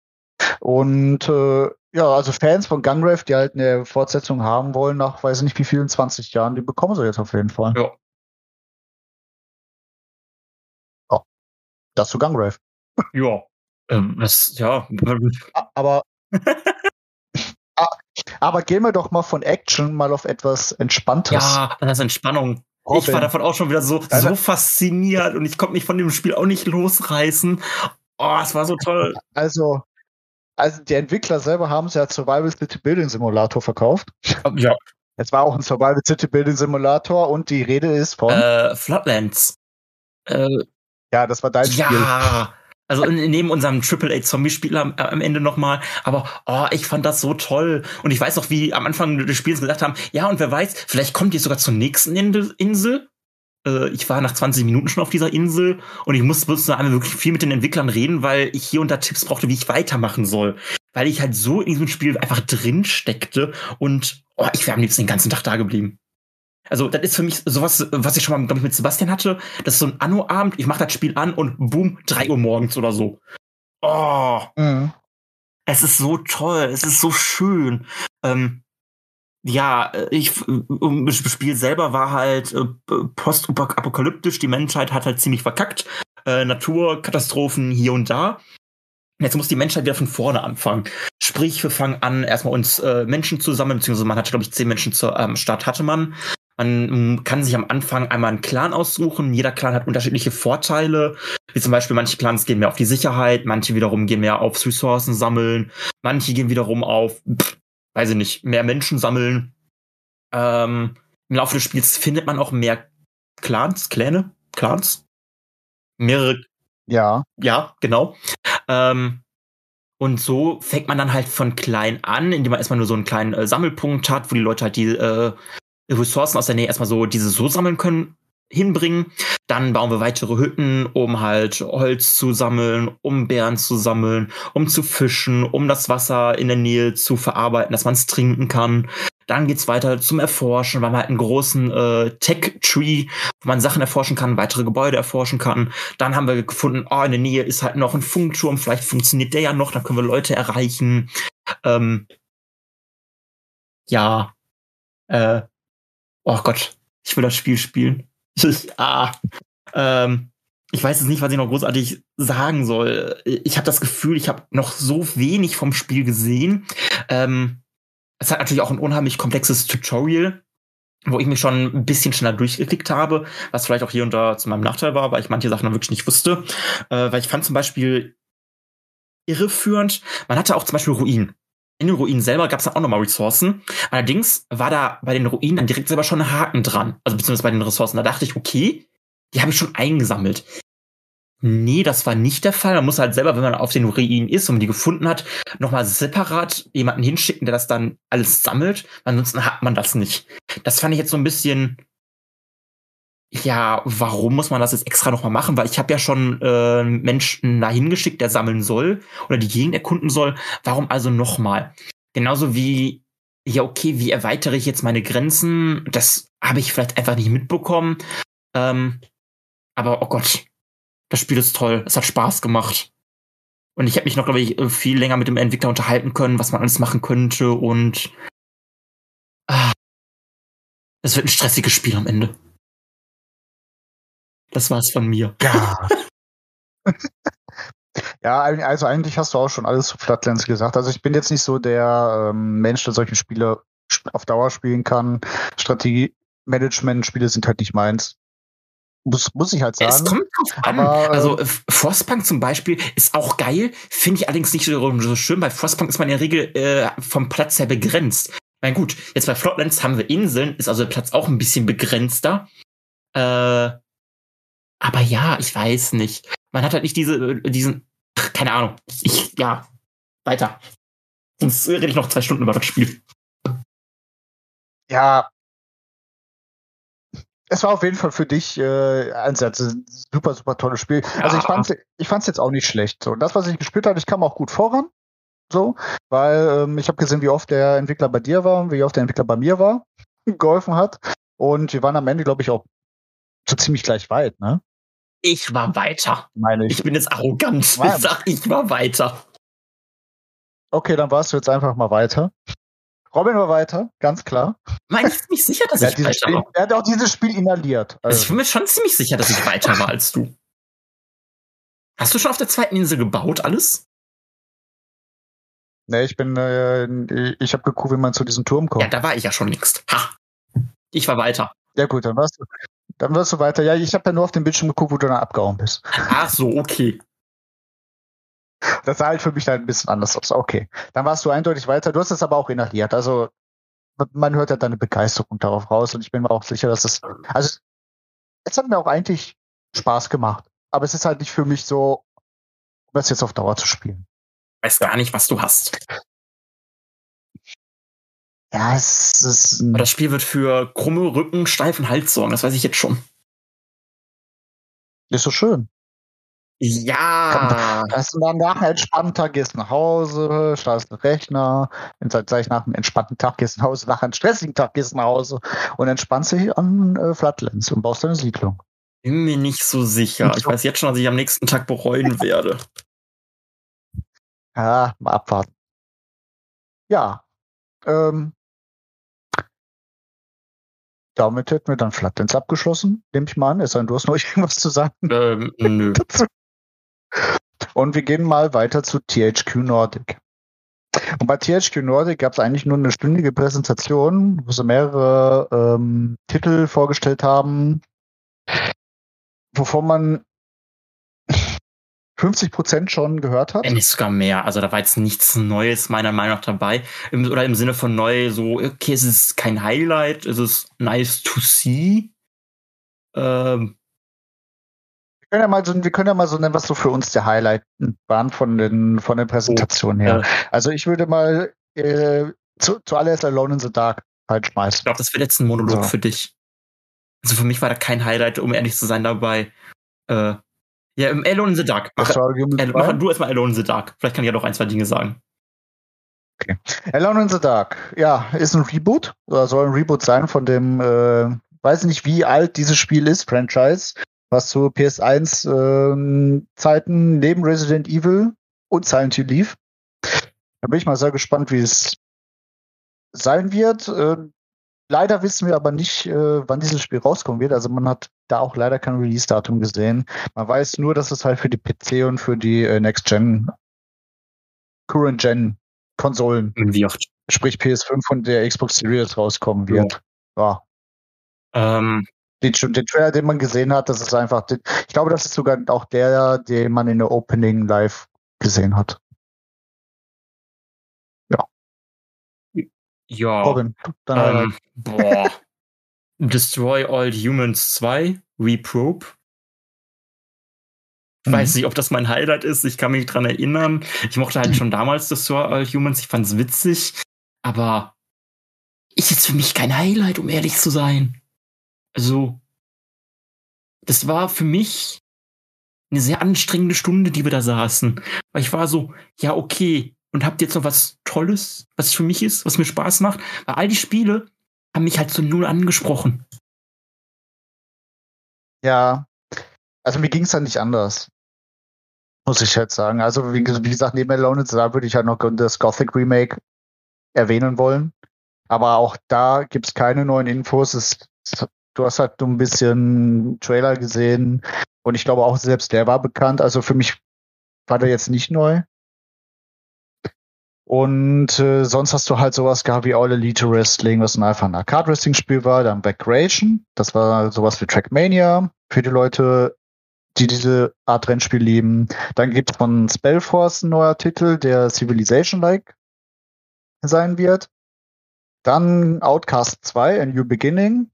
Und äh, ja, also Fans von Gungrave, die halt eine Fortsetzung haben wollen, nach weiß ich nicht wie vielen 20 Jahren, die bekommen sie jetzt auf jeden Fall. Ja. Das zu Gungrave. Ja. Ähm, das, ja. A- Aber aber gehen wir doch mal von Action mal auf etwas Entspanntes. Ja, das ist Entspannung. Ich Robin. war davon auch schon wieder so, so fasziniert und ich konnte mich von dem Spiel auch nicht losreißen. Oh, es war so toll. Also, also die Entwickler selber haben es ja als Survival City Building Simulator verkauft. Ja. Es war auch ein Survival City Building Simulator und die Rede ist von. Äh, Floodlands. Äh, ja, das war dein Spiel. ja. Also neben unserem Triple A Zombie Spiel am, am Ende nochmal. Aber oh, ich fand das so toll. Und ich weiß auch, wie am Anfang des Spiels gesagt haben, ja, und wer weiß, vielleicht kommt ihr sogar zur nächsten Insel. Äh, ich war nach 20 Minuten schon auf dieser Insel und ich musste einmal wirklich viel mit den Entwicklern reden, weil ich hier und da Tipps brauchte, wie ich weitermachen soll. Weil ich halt so in diesem Spiel einfach drin steckte und oh, ich wäre am liebsten den ganzen Tag da geblieben. Also, das ist für mich sowas, was ich schon mal, glaube ich, mit Sebastian hatte. Das ist so ein Anno-Abend, ich mache das Spiel an und boom, drei Uhr morgens oder so. Oh, Mhm. es ist so toll, es ist so schön. Ähm, ja, äh, ich, ähm, das Spiel selber war halt äh, postapokalyptisch, die Menschheit hat halt ziemlich verkackt. Äh, Naturkatastrophen hier und da. Jetzt muss die Menschheit wieder von vorne anfangen. Sprich, wir fangen an, erstmal uns äh, Menschen zu sammeln, beziehungsweise man hatte, glaube ich, zehn Menschen zur ähm, Start hatte man. Man kann sich am Anfang einmal einen Clan aussuchen. Jeder Clan hat unterschiedliche Vorteile. Wie zum Beispiel, manche Clans gehen mehr auf die Sicherheit, manche wiederum gehen mehr aufs Ressourcen sammeln, manche gehen wiederum auf, pff, weiß ich nicht, mehr Menschen sammeln. Ähm, Im Laufe des Spiels findet man auch mehr Clans, Kläne, Clans. Mehrere Ja. ja, genau. Ähm, und so fängt man dann halt von klein an, indem man erstmal nur so einen kleinen äh, Sammelpunkt hat, wo die Leute halt die äh, Ressourcen aus der Nähe erstmal so diese so sammeln können, hinbringen. Dann bauen wir weitere Hütten, um halt Holz zu sammeln, um Beeren zu sammeln, um zu fischen, um das Wasser in der Nähe zu verarbeiten, dass man es trinken kann. Dann geht's weiter zum Erforschen, weil man halt einen großen äh, Tech-Tree, wo man Sachen erforschen kann, weitere Gebäude erforschen kann. Dann haben wir gefunden, oh, in der Nähe ist halt noch ein Funkturm, vielleicht funktioniert der ja noch, dann können wir Leute erreichen. Ähm, ja. Äh, oh Gott, ich will das Spiel spielen. ah. Ähm, ich weiß jetzt nicht, was ich noch großartig sagen soll. Ich habe das Gefühl, ich habe noch so wenig vom Spiel gesehen. Ähm, es hat natürlich auch ein unheimlich komplexes Tutorial, wo ich mich schon ein bisschen schneller durchgeklickt habe, was vielleicht auch hier und da zu meinem Nachteil war, weil ich manche Sachen dann wirklich nicht wusste. Äh, weil ich fand zum Beispiel irreführend, man hatte auch zum Beispiel Ruinen. In den Ruinen selber gab es dann auch nochmal Ressourcen. Allerdings war da bei den Ruinen dann direkt selber schon ein Haken dran. Also beziehungsweise bei den Ressourcen. Da dachte ich, okay, die habe ich schon eingesammelt. Nee, das war nicht der Fall. Man muss halt selber, wenn man auf den Ruinen ist und die gefunden hat, nochmal separat jemanden hinschicken, der das dann alles sammelt. Ansonsten hat man das nicht. Das fand ich jetzt so ein bisschen ja, warum muss man das jetzt extra nochmal machen? Weil ich habe ja schon äh, Menschen dahin geschickt, der sammeln soll oder die Gegend erkunden soll. Warum also nochmal? Genauso wie, ja, okay, wie erweitere ich jetzt meine Grenzen? Das habe ich vielleicht einfach nicht mitbekommen. Ähm, aber oh Gott, das Spiel ist toll. Es hat Spaß gemacht. Und ich habe mich noch, glaube ich, viel länger mit dem Entwickler unterhalten können, was man alles machen könnte. Und ah, es wird ein stressiges Spiel am Ende. Das war's von mir. Ja. ja, also eigentlich hast du auch schon alles zu Flatlands gesagt. Also ich bin jetzt nicht so der ähm, Mensch, der solche Spiele sp- auf Dauer spielen kann. Strategie-Management-Spiele sind halt nicht meins. Muss, muss ich halt Es sagen. kommt drauf an. Aber, ähm, also äh, Frostpunk zum Beispiel ist auch geil, finde ich allerdings nicht so, so schön. Bei Frostpunk ist man in der Regel äh, vom Platz her begrenzt. Na gut, jetzt bei Floodlands haben wir Inseln, ist also der Platz auch ein bisschen begrenzter. Äh, aber ja, ich weiß nicht. Man hat halt nicht diese, äh, diesen, ach, keine Ahnung. Ich, ja, weiter. Sonst rede ich noch zwei Stunden über das Spiel. Ja. Es war auf jeden Fall für dich äh, ein super, super tolles Spiel. Also ich Ja. fand ich fand's jetzt auch nicht schlecht. So, das, was ich gespielt habe, ich kam auch gut voran. So, weil ähm, ich habe gesehen, wie oft der Entwickler bei dir war und wie oft der Entwickler bei mir war, geholfen hat. Und wir waren am Ende, glaube ich, auch so ziemlich gleich weit, ne? Ich war weiter. Meine ich. Ich bin jetzt arrogant. Mann. Ich sag, ich war weiter. Okay, dann warst du jetzt einfach mal weiter. Robin war weiter, ganz klar. Mann, ich bin nicht sicher, dass ich weiter Spiel, war. er hat auch dieses Spiel inhaliert. Also ich bin mir schon ziemlich sicher, dass ich weiter war als du. Hast du schon auf der zweiten Insel gebaut, alles? ne, ich bin, äh, ich habe geguckt, wie man zu diesem Turm kommt. Ja, da war ich ja schon längst. Ha. Ich war weiter. Ja gut, dann warst du, dann wirst du weiter. Ja, ich habe ja nur auf dem Bildschirm geguckt, wo du dann abgehauen bist. Ach so, okay. Das sah halt für mich dann ein bisschen anders aus. Okay, dann warst du eindeutig weiter. Du hast es aber auch inhaliert. Also man hört ja deine Begeisterung darauf raus und ich bin mir auch sicher, dass es, also es hat mir auch eigentlich Spaß gemacht. Aber es ist halt nicht für mich so, um das jetzt auf Dauer zu spielen. Weiß gar nicht, was du hast. Ja, es ist, Aber das Spiel wird für krumme Rücken, steifen Hals sorgen. Das weiß ich jetzt schon. ist so schön. Ja. Das ist dann nach einem entspannten Tag gehst nach Hause, startest den Rechner, dann gleich nach einem entspannten Tag gehst nach Hause, nach einem stressigen Tag gehst nach Hause und entspannst dich an äh, Flatlands und baust deine Siedlung. Bin mir nicht so sicher. Ich weiß jetzt schon, dass ich am nächsten Tag bereuen werde. Ja, mal abwarten. Ja. Ähm, damit hätten wir dann Flatlands abgeschlossen, nehme ich mal an. Es sei denn, du hast noch irgendwas zu sagen ähm, nö. Und wir gehen mal weiter zu THQ Nordic. Und bei THQ Nordic gab es eigentlich nur eine stündige Präsentation, wo sie mehrere ähm, Titel vorgestellt haben, wovon man 50 Prozent schon gehört hat. Wenn nicht sogar mehr. Also da war jetzt nichts Neues meiner Meinung nach dabei. Im, oder im Sinne von neu, so, okay, es ist kein Highlight, es ist nice to see. Ähm, Wir können ja mal so, wir können ja mal so nennen, was so für uns der Highlight waren von den, von den Präsentationen her. äh, Also ich würde mal äh, zu, zuallererst Alone in the Dark halt ich schmeißen. glaube, das wird jetzt ein Monolog So. für dich. Also für mich war da kein Highlight, um ehrlich zu sein, dabei. Äh, ja, im Alone in the Dark. Mach, äh, mach du erstmal Alone in the Dark. Vielleicht kann ich ja doch ein, zwei Dinge sagen. Alone in the Dark, ja, ist ein Reboot oder soll ein Reboot sein von dem, äh, weiß nicht, wie alt dieses Spiel ist, Franchise, was zu PS1 ähm, Zeiten neben Resident Evil und Silent Hill lief. Da bin ich mal sehr gespannt, wie es sein wird. Äh, leider wissen wir aber nicht, äh, wann dieses Spiel rauskommen wird. Also man hat da auch leider kein Release-Datum gesehen. Man weiß nur, dass es halt für die PC und für die äh, Next Gen, Current Gen Konsolen Wie oft. sprich PS5 und der Xbox Series rauskommen wird. Ja. Ähm, Den, den Trailer, den man gesehen hat, das ist einfach, ich glaube, das ist sogar auch der, den man in der Opening live gesehen hat. Ja. Robin, dann. Ähm, boah. Destroy All Humans 2, Reprobe. Ich Mhm. weiß nicht, ob das mein Highlight ist. Ich kann mich dran erinnern. Ich mochte halt schon damals Destroy All Humans. Ich fand's witzig. Aber ist jetzt für mich kein Highlight, um ehrlich zu sein. Also, das war für mich eine sehr anstrengende Stunde, die wir da saßen. Weil ich war so, ja, okay, und habt jetzt noch was Tolles, was für mich ist, was mir Spaß macht? Weil all die Spiele haben mich halt so null angesprochen. Ja, also mir ging es dann nicht anders. Muss ich jetzt sagen. Also, wie, wie gesagt, neben Alone Dark würde ich halt noch das Gothic Remake erwähnen wollen. Aber auch da gibt's keine neuen Infos. Es, du hast halt nur ein bisschen Trailer gesehen. Und ich glaube auch selbst der war bekannt. Also für mich war der jetzt nicht neu. Und äh, sonst hast du halt sowas gehabt wie All Elite Wrestling, was ein einfach ein Arcade-Wrestling-Spiel war. Dann Backration, das war sowas wie Trackmania für die Leute, die diese Art Rennspiel lieben. Dann gibt's von Spellforce ein neuer Titel, der Civilization-like sein wird. Dann Outcast 2, A New Beginning.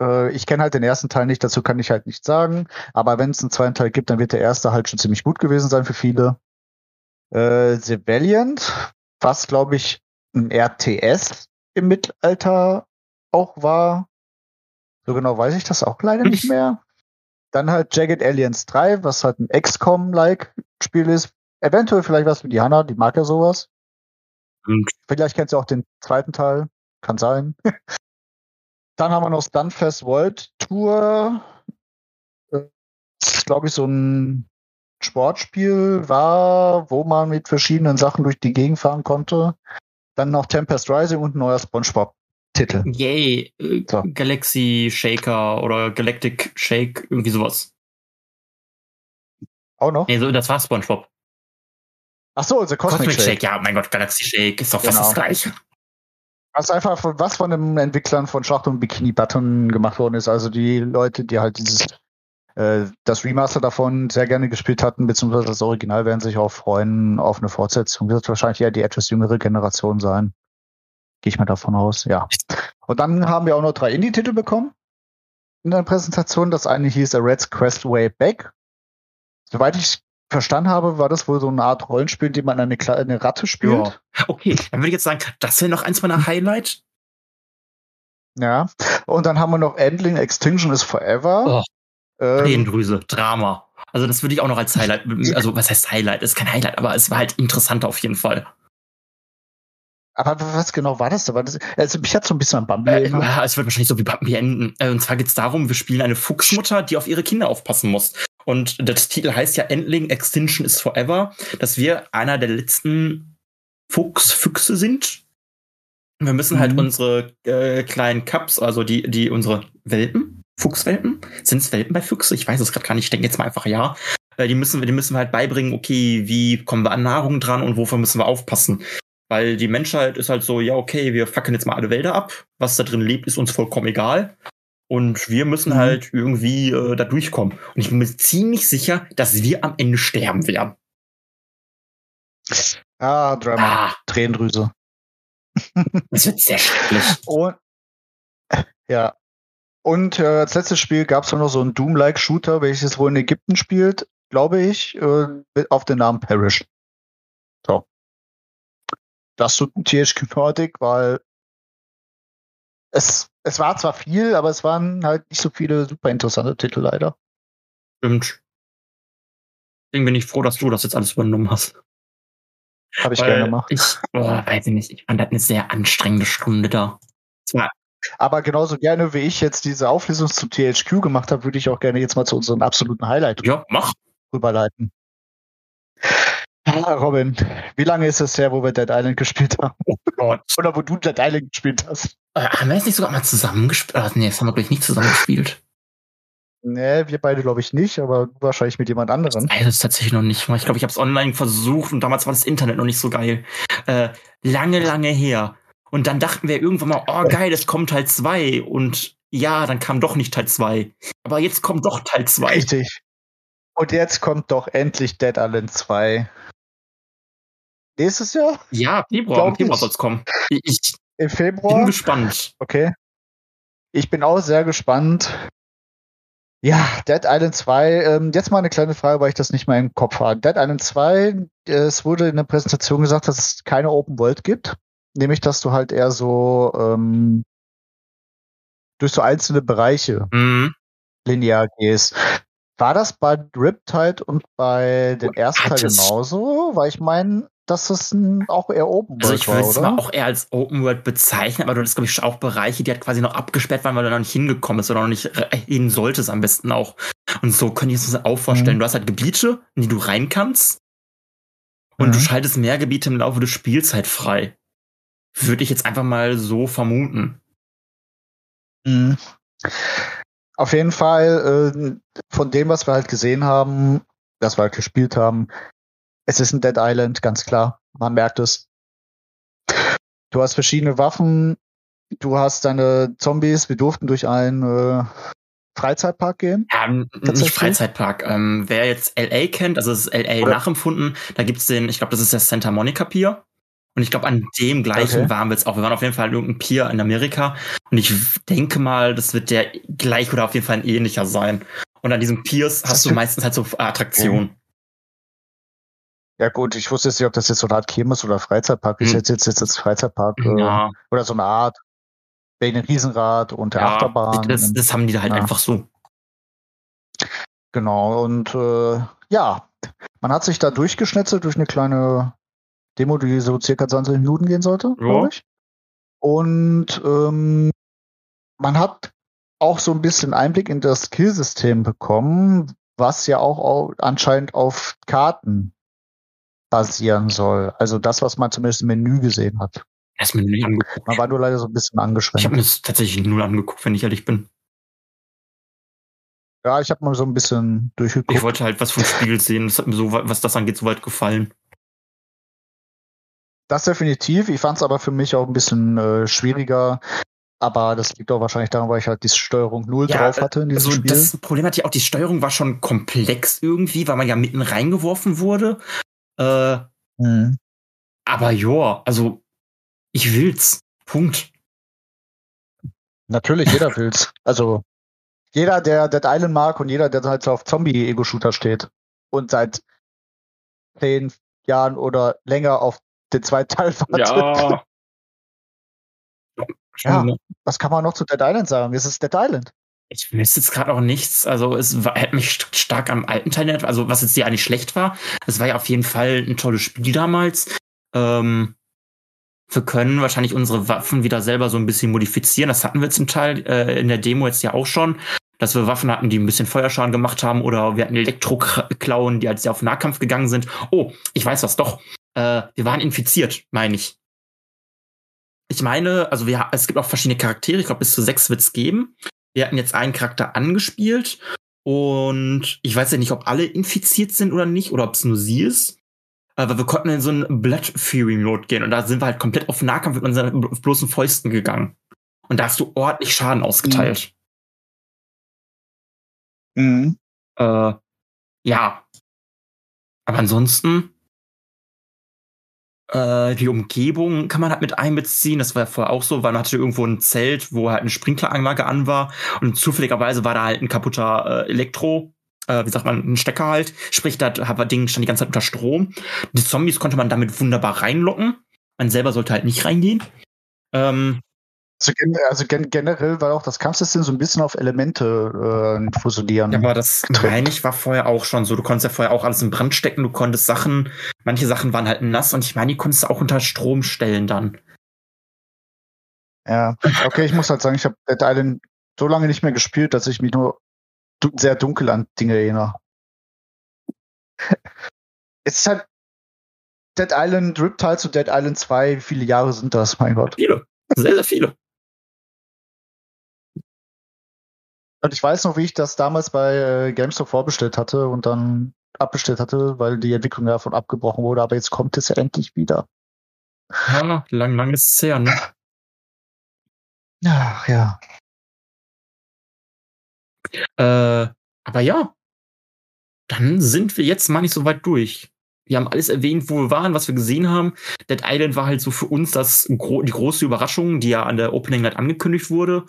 Äh, ich kenne halt den ersten Teil nicht, dazu kann ich halt nichts sagen. Aber wenn es einen zweiten Teil gibt, dann wird der erste halt schon ziemlich gut gewesen sein für viele. Äh, The Valiant, was glaube ich ein RTS im Mittelalter auch war. So genau weiß ich das auch leider nicht mehr. Dann halt Jagged Aliens 3, was halt ein XCOM-like Spiel ist. Eventuell vielleicht was für die Hanna, die mag ja sowas. Und Vielleicht kennst du auch den zweiten Teil. Kann sein. Dann haben wir noch Stunfest World Tour. Äh, Das ist, glaube ich, so ein Sportspiel war, wo man mit verschiedenen Sachen durch die Gegend fahren konnte. Dann noch Tempest Rising und ein neuer Spongebob-Titel. yay, äh, So. Galaxy Shaker oder Galactic Shake, irgendwie sowas. Auch noch? Nee, so, das war SpongeBob. Ach so, The Cosmic, Shake. ja, mein Gott, Galaxy Shake ist doch fast Genau. das gleiche. Was einfach von, was von den Entwicklern von Schlacht und Bikini Button gemacht worden ist. Also die Leute, die halt dieses äh, das Remaster davon sehr gerne gespielt hatten, beziehungsweise das Original, werden sich auch freuen auf eine Fortsetzung. Wird wahrscheinlich eher die etwas jüngere Generation sein. Gehe ich mal davon aus, ja. Und dann haben wir auch noch drei Indie-Titel bekommen in der Präsentation. Das eine hieß A Red's Quest Way Back. Soweit ich verstanden habe, war das wohl so eine Art Rollenspiel, in dem man eine, kleine Ratte spielt. Ja. Okay, dann würde ich jetzt sagen, das wäre noch eins meiner Highlights. Ja. Und dann haben wir noch Endling Extinction is Forever. Oh, ähm, Tränendrüse, Drama. Also das würde ich auch noch als Highlight, also was heißt Highlight? Ist kein Highlight, aber es war halt interessant auf jeden Fall. aber was genau war das? da? War das also mich hat so ein bisschen an Bambi Äh, erinnert. ja, es wird wahrscheinlich so wie Bambi enden. Äh, Und zwar geht es darum, wir spielen eine Fuchsmutter, die auf ihre Kinder aufpassen muss. Und das Titel heißt ja Endling Extinction is Forever, dass wir einer der letzten Fuchsfüchse sind. Wir müssen halt Mhm. unsere äh, kleinen Cups, also die, die unsere Welpen, Fuchswelpen, sind es Welpen bei Füchse? Ich weiß es gerade gar nicht. Ich denke jetzt mal einfach ja. Äh, die müssen wir, die müssen wir halt beibringen. Okay, wie kommen wir an Nahrung dran und wofür müssen wir aufpassen? Weil die Menschheit ist halt so, ja, okay, wir fackeln jetzt mal alle Wälder ab. Was da drin lebt, ist uns vollkommen egal. Und wir müssen Mhm. halt irgendwie äh, da durchkommen. Und ich bin mir ziemlich sicher, dass wir am Ende sterben werden. Ah, Drama. Ah, Tränendrüse. das wird sehr schrecklich. Und ja. Und äh, als letztes Spiel gab es noch so ein Doom-like Shooter, welches wohl in Ägypten spielt, glaube ich, äh, mit- auf den Namen Parish. So. Das tut THQ Nordic, weil es, es war zwar viel, aber es waren halt nicht so viele super interessante Titel leider. Stimmt. Deswegen bin ich froh, dass du das jetzt alles übernommen hast. Habe ich Weil gerne gemacht. Ich, oh, weiß ich nicht, ich fand das eine sehr anstrengende Stunde da. Es war Aber genauso gerne, wie ich jetzt diese Auflösung zum THQ gemacht habe, würde ich auch gerne jetzt mal zu unserem absoluten Highlight ja, mach. rüberleiten. Ah, Robin, wie lange ist es her, wo wir Dead Island gespielt haben? Oh Gott. Oder wo du Dead Island gespielt hast? Äh, haben wir jetzt nicht sogar mal zusammengespielt? Ah, nee, das haben wir, glaube ich, nicht zusammengespielt. Nee, wir beide glaube ich nicht, aber wahrscheinlich mit jemand anderem. Das ist tatsächlich noch nicht. Ich glaube, ich habe es online versucht und damals war das Internet noch nicht so geil. Äh, lange, lange her. Und dann dachten wir irgendwann mal, oh geil, es kommt Teil 2. Und ja, dann kam doch nicht Teil 2. Aber jetzt kommt doch Teil 2. Richtig. Und jetzt kommt doch endlich Dead Island 2. Nächstes Jahr? Ja, Februar, im Februar ich. soll's kommen. Ich, Im bin Februar? gespannt. Okay. Ich bin auch sehr gespannt. Ja, Dead Island 2, ähm, jetzt mal eine kleine Frage, weil ich das nicht mehr im Kopf habe. Dead Island 2, äh, es wurde in der Präsentation gesagt, dass es keine Open World gibt. Nämlich, dass du halt eher so ähm, durch so einzelne Bereiche Mhm. linear gehst. War das bei Riptide und bei den ersten Teil genauso? Weil ich meine, dass es ein, auch eher Open Also World ich war, würde es mal auch eher als Open World bezeichnen, aber du hast, glaube ich, auch Bereiche, die halt quasi noch abgesperrt waren, weil du noch nicht hingekommen bist oder noch nicht äh, hin solltest am besten auch. Und so könnte ich es mir auch vorstellen. Mhm. Du hast halt Gebiete, in die du rein kannst. Und Mhm. du schaltest mehr Gebiete im Laufe des Spiels halt frei. Würde ich jetzt einfach mal so vermuten. Mhm. Auf jeden Fall, äh, von dem, was wir halt gesehen haben, was wir halt gespielt haben, es ist ein Dead Island, ganz klar. Man merkt es. Du hast verschiedene Waffen, du hast deine Zombies, wir durften durch einen äh, Freizeitpark gehen. Ja, nicht? Freizeitpark. Ähm, wer jetzt LA kennt, also es ist LA Oder- nachempfunden, da gibt's den, ich glaube, das ist der Santa Monica Pier. Und ich glaube, an dem gleichen Okay. waren wir jetzt auch. Wir waren auf jeden Fall an irgendeinem Pier in Amerika. Und ich denke mal, das wird der gleich oder auf jeden Fall ein ähnlicher sein. Und an diesen Piers hast du meistens halt so Attraktionen. Ja gut, ich wusste jetzt nicht, ob das jetzt so eine Art Kirmes oder Freizeitpark ist. Hm. Jetzt jetzt jetzt als Freizeitpark äh, Ja, oder so eine Art wegen Riesenrad und der ja Achterbahn. das, das haben die da halt Ja. einfach so. Genau, und äh, ja, man hat sich da durchgeschnetzelt durch eine kleine Demo, die so circa 20 Minuten gehen sollte, glaube ich. Und ähm, man hat auch so ein bisschen Einblick in das Skillsystem bekommen, was ja auch au- anscheinend auf Karten basieren soll. Also das, was man zumindest im Menü gesehen hat. Mir nicht angeguckt. Man war nur leider so ein bisschen Ich habe angeschränkt. mir das tatsächlich null angeguckt, wenn ich ehrlich bin. Ja, ich habe mal so ein bisschen durchgeguckt. Ich wollte halt was vom Spiel sehen. Das hat mir so, was das angeht, soweit gefallen. Das definitiv. Ich fand es aber für mich auch ein bisschen äh, schwieriger. Aber das liegt auch wahrscheinlich daran, weil ich halt die Steuerung null Ja, drauf hatte in diesem Also Spiel. das Problem hatte ich auch, die Steuerung war schon komplex irgendwie, weil man ja mitten reingeworfen wurde. Äh, Mhm. aber ja, also ich will's. Punkt. Natürlich, jeder will's. Also jeder, der Dead Island mag und jeder, der halt so auf Zombie-Ego-Shooter steht und seit zehn Jahren oder länger auf den zweiten Teil wartet. Ja. Ja. Was kann man noch zu Dead Island sagen? Es ist Dead Island. Ich wüsste jetzt gerade auch nichts. Also es war, hat mich st- stark am alten Teil erinnert, also was jetzt ja nicht schlecht war. Es war ja auf jeden Fall ein tolles Spiel damals. Ähm, wir können wahrscheinlich unsere Waffen wieder selber so ein bisschen modifizieren. Das hatten wir zum Teil äh, in der Demo jetzt ja auch schon, dass wir Waffen hatten, die ein bisschen Feuerschaden gemacht haben oder wir hatten Elektroklauen, die halt sehr auf Nahkampf gegangen sind. Oh, ich weiß was doch. Äh, wir waren infiziert, meine ich. Ich meine, also wir, es gibt auch verschiedene Charaktere. Ich glaube, bis zu sechs wird's geben. Wir hatten jetzt einen Charakter angespielt und ich weiß ja nicht, ob alle infiziert sind oder nicht oder ob es nur sie ist. Aber wir konnten in so einen Blood Fury Mode gehen und da sind wir halt komplett auf Nahkampf mit unseren bloßen Fäusten gegangen. Und da hast du ordentlich Schaden ausgeteilt. Mhm. Äh, ja. Aber ansonsten, äh, die Umgebung kann man halt mit einbeziehen. Das war ja vorher auch so, weil man hatte irgendwo ein Zelt, wo halt eine Sprinkleranlage an war. Und zufälligerweise war da halt ein kaputter äh, Elektro, äh, wie sagt man, ein Stecker halt. Sprich, da hat Ding stand die ganze Zeit unter Strom. Die Zombies konnte man damit wunderbar reinlocken. Man selber sollte halt nicht reingehen. Ähm, Also, also gen generell war auch das Kampfsystem so ein bisschen auf Elemente äh, fusionieren. Ja, aber das meine ich war vorher auch schon so. Du konntest ja vorher auch alles in Brand stecken, du konntest Sachen, manche Sachen waren halt nass und ich meine, die konntest du auch unter Strom stellen dann. Ja, okay, ich muss halt sagen, ich habe Dead Island so lange nicht mehr gespielt, dass ich mich nur du sehr dunkel an Dinge erinnere. es ist halt Dead Island Riptide zu Dead Island 2, wie viele Jahre sind das, mein Gott. Viele. Sehr, sehr viele. Und ich weiß noch, wie ich das damals bei äh, GameStop vorbestellt hatte und dann abbestellt hatte, weil die Entwicklung davon abgebrochen wurde, aber jetzt kommt es ja endlich wieder. Ja, lang, lang ist es her, ne? Ach ja. Äh, aber ja. Dann sind wir jetzt mal nicht so weit durch. Wir haben alles erwähnt, wo wir waren, was wir gesehen haben. Dead Island war halt so für uns das die große Überraschung, die ja an der Opening Night angekündigt wurde.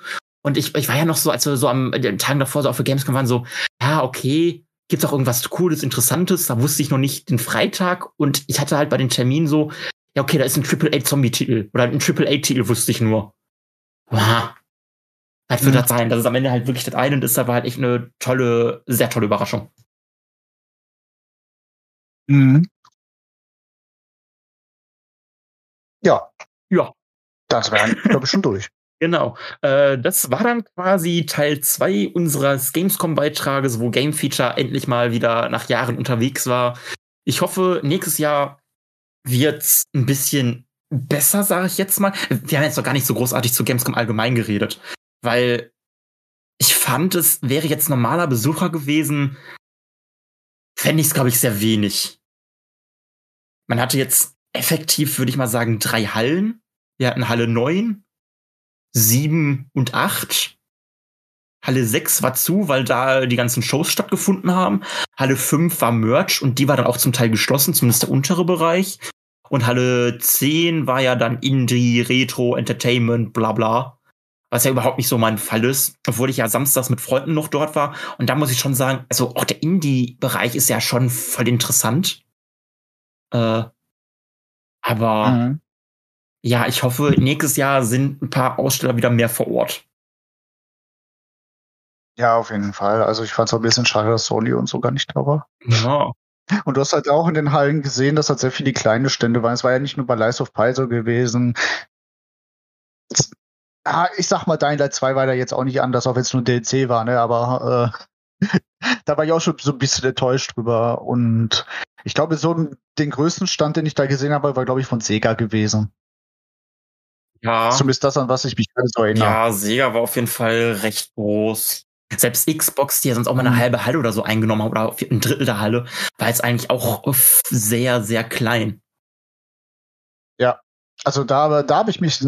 Und ich, ich war ja noch so, als wir so am den Tagen davor so auf der Gamescom waren, so, ja, okay, gibt's auch irgendwas Cooles, Interessantes? Da wusste ich noch nicht den Freitag und ich hatte halt bei den Terminen so, ja, okay, da ist ein AAA-Zombie-Titel oder ein AAA-Titel wusste ich nur. Wow. Das wird Mhm. das sein. Das ist am Ende halt wirklich das eine und ist aber halt echt eine tolle, sehr tolle Überraschung. Mhm. Ja. Ja. Das wäre, glaube ich, schon durch. Genau. Äh, das war dann quasi Teil 2 unseres Gamescom-Beitrages, wo Game Feature endlich mal wieder nach Jahren unterwegs war. Ich hoffe, nächstes Jahr wird's ein bisschen besser, sage ich jetzt mal. Wir haben jetzt noch gar nicht so großartig zu Gamescom allgemein geredet, weil ich fand, es wäre jetzt normaler Besucher gewesen, fände ich es, glaube ich, sehr wenig. Man hatte jetzt effektiv, würde ich mal sagen, drei Hallen. Wir hatten Halle 9, 7 und 8. Halle 6 war zu, weil da die ganzen Shows stattgefunden haben. Halle 5 war Merch und die war dann auch zum Teil geschlossen, zumindest der untere Bereich. Und Halle 10 war ja dann Indie, Retro, Entertainment, bla bla. Was ja überhaupt nicht so mein Fall ist, obwohl ich ja samstags mit Freunden noch dort war. Und da muss ich schon sagen, also auch der Indie-Bereich ist ja schon voll interessant. Äh, aber Mhm. Ja, ich hoffe, nächstes Jahr sind ein paar Aussteller wieder mehr vor Ort. Ja, auf jeden Fall. Also ich fand es auch ein bisschen schade, dass Sony und so gar nicht da war. Ja. Und du hast halt auch in den Hallen gesehen, dass halt sehr viele kleine Stände waren. Es war ja nicht nur bei Lies of Pi so gewesen. Es- Ah, ich sag mal, Dying Light 2 war da jetzt auch nicht anders, auch wenn es nur DLC war, ne? Aber äh, da war ich auch schon so ein bisschen enttäuscht drüber. Und ich glaube, so den größten Stand, den ich da gesehen habe, war, glaube ich, von Sega gewesen. Ja. Zumindest das, an was ich mich gerade so erinnere. Ja, Sega war auf jeden Fall recht groß. Selbst Xbox, die ja sonst auch mal eine Mhm. halbe Halle oder so eingenommen haben, oder ein Drittel der Halle, war jetzt eigentlich auch sehr, sehr klein. Also da, da habe ich mich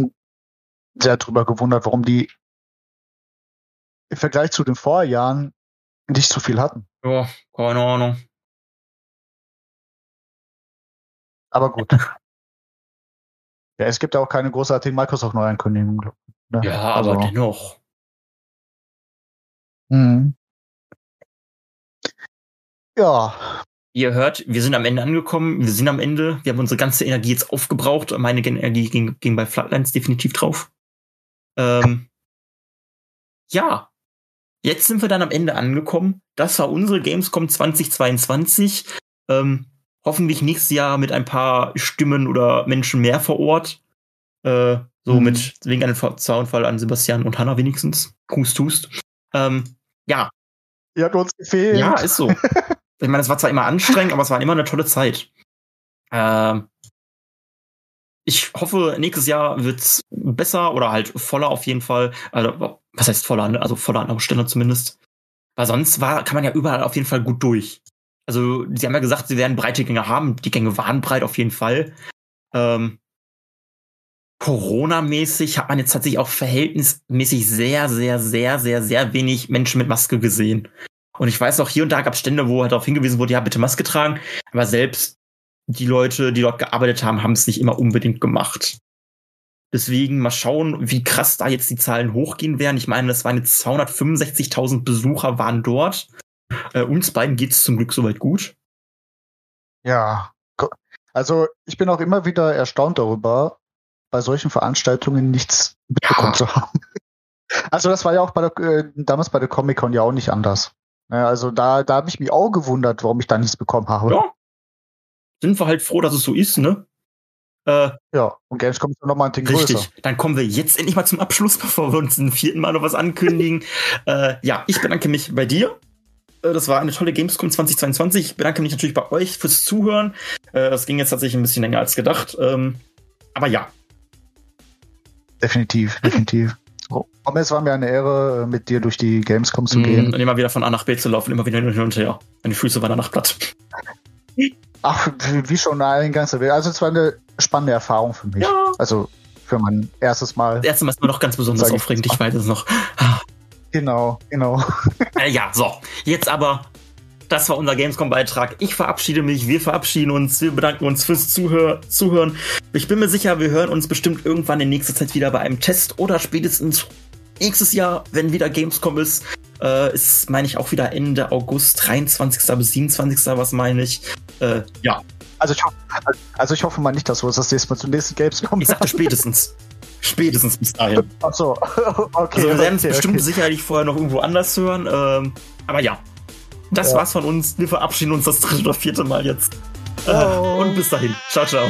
sehr drüber gewundert, warum die im Vergleich zu den Vorjahren nicht so viel hatten. Ja, keine Ahnung. Aber gut. ja, es gibt ja auch keine großartigen Microsoft-Neuankündigungen. Ne? Ja, also, aber dennoch. Mhm. Ja, Ihr hört, wir sind am Ende angekommen, wir sind am Ende, wir haben unsere ganze Energie jetzt aufgebraucht. Meine Energie ging, ging bei Flatlines definitiv drauf. Ähm, ja, jetzt sind wir dann am Ende angekommen. Das war unsere Gamescom 2022. Ähm, hoffentlich nächstes Jahr mit ein paar Stimmen oder Menschen mehr vor Ort. Äh, so Mhm. mit wegen einem Zaunfall an Sebastian und Hanna wenigstens. Hust, hust. Ähm, ja, ihr habt uns gefehlt. ja, ist so. Ich meine, es war zwar immer anstrengend, aber es war immer eine tolle Zeit. Ähm, ich hoffe, nächstes Jahr wird's besser oder halt voller auf jeden Fall. Also, was heißt voller? ne? Also voller an zumindest. Weil sonst war, kann man ja überall auf jeden Fall gut durch. Also, sie haben ja gesagt, sie werden breite Gänge haben. Die Gänge waren breit auf jeden Fall. Ähm, Corona-mäßig hat man jetzt tatsächlich auch verhältnismäßig sehr, sehr, sehr, sehr, sehr wenig Menschen mit Maske gesehen. Und ich weiß auch, hier und da gab es Stände, wo halt darauf hingewiesen wurde, ja, bitte Maske tragen. Aber selbst die Leute, die dort gearbeitet haben, haben es nicht immer unbedingt gemacht. Deswegen mal schauen, wie krass da jetzt die Zahlen hochgehen werden. Ich meine, das waren jetzt 265.000 Besucher waren dort. Äh, uns beiden geht's zum Glück soweit gut. Ja. Also ich bin auch immer wieder erstaunt darüber, bei solchen Veranstaltungen nichts mitbekommen Ja. zu haben. Also das war ja auch bei der, äh, damals bei der Comic-Con ja auch nicht anders. Ja, also da, da habe ich mich auch gewundert, warum ich da nichts bekommen habe. Ja. Sind wir halt froh, dass es so ist, ne? Äh, Ja, und Gamescom ist noch mal ein größer. Richtig. Dann kommen wir jetzt endlich mal zum Abschluss, bevor wir uns ein vierten Mal noch was ankündigen. äh, ja, ich bedanke mich bei dir. Äh, Das war eine tolle Gamescom 2022. Ich bedanke mich natürlich bei euch fürs Zuhören. Äh, Das ging jetzt tatsächlich ein bisschen länger als gedacht. Ähm, Aber ja, Definitiv, definitiv. Aber es war mir eine Ehre, äh, mit dir durch die Gamescom zu mh, gehen. und immer wieder von A nach B zu laufen, immer wieder hin und her. Meine Füße waren danach platt. Ach, wie schon eingangs erwähnt. Also es war eine spannende Erfahrung für mich. Ja. Also für mein erstes Mal. Das erste Mal ist mir noch ganz besonders aufregend. Ich weiß es noch. Genau, genau. Äh, ja, so. Jetzt aber, das war unser Gamescom-Beitrag. Ich verabschiede mich, wir verabschieden uns, wir bedanken uns fürs Zuhör Zuhören. Ich bin mir sicher, wir hören uns bestimmt irgendwann in nächster Zeit wieder bei einem Test oder spätestens nächstes Jahr, wenn wieder Gamescom ist. Äh, ist, meine ich, auch wieder Ende August, 23. bis 27. Was meine ich? Äh, ja, Also ich, hoffe, also ich hoffe mal nicht, dass wir uns das nächste Mal zum nächsten Gamescom ich sagte spätestens. Spätestens bis dahin. Ach so, okay. Also wir werden es okay, bestimmt okay. sicherlich vorher noch irgendwo anders hören. Ähm, aber ja, das Ja. war's von uns. Wir verabschieden uns das dritte oder vierte Mal jetzt. Äh, Oh. und bis dahin. Ciao, ciao.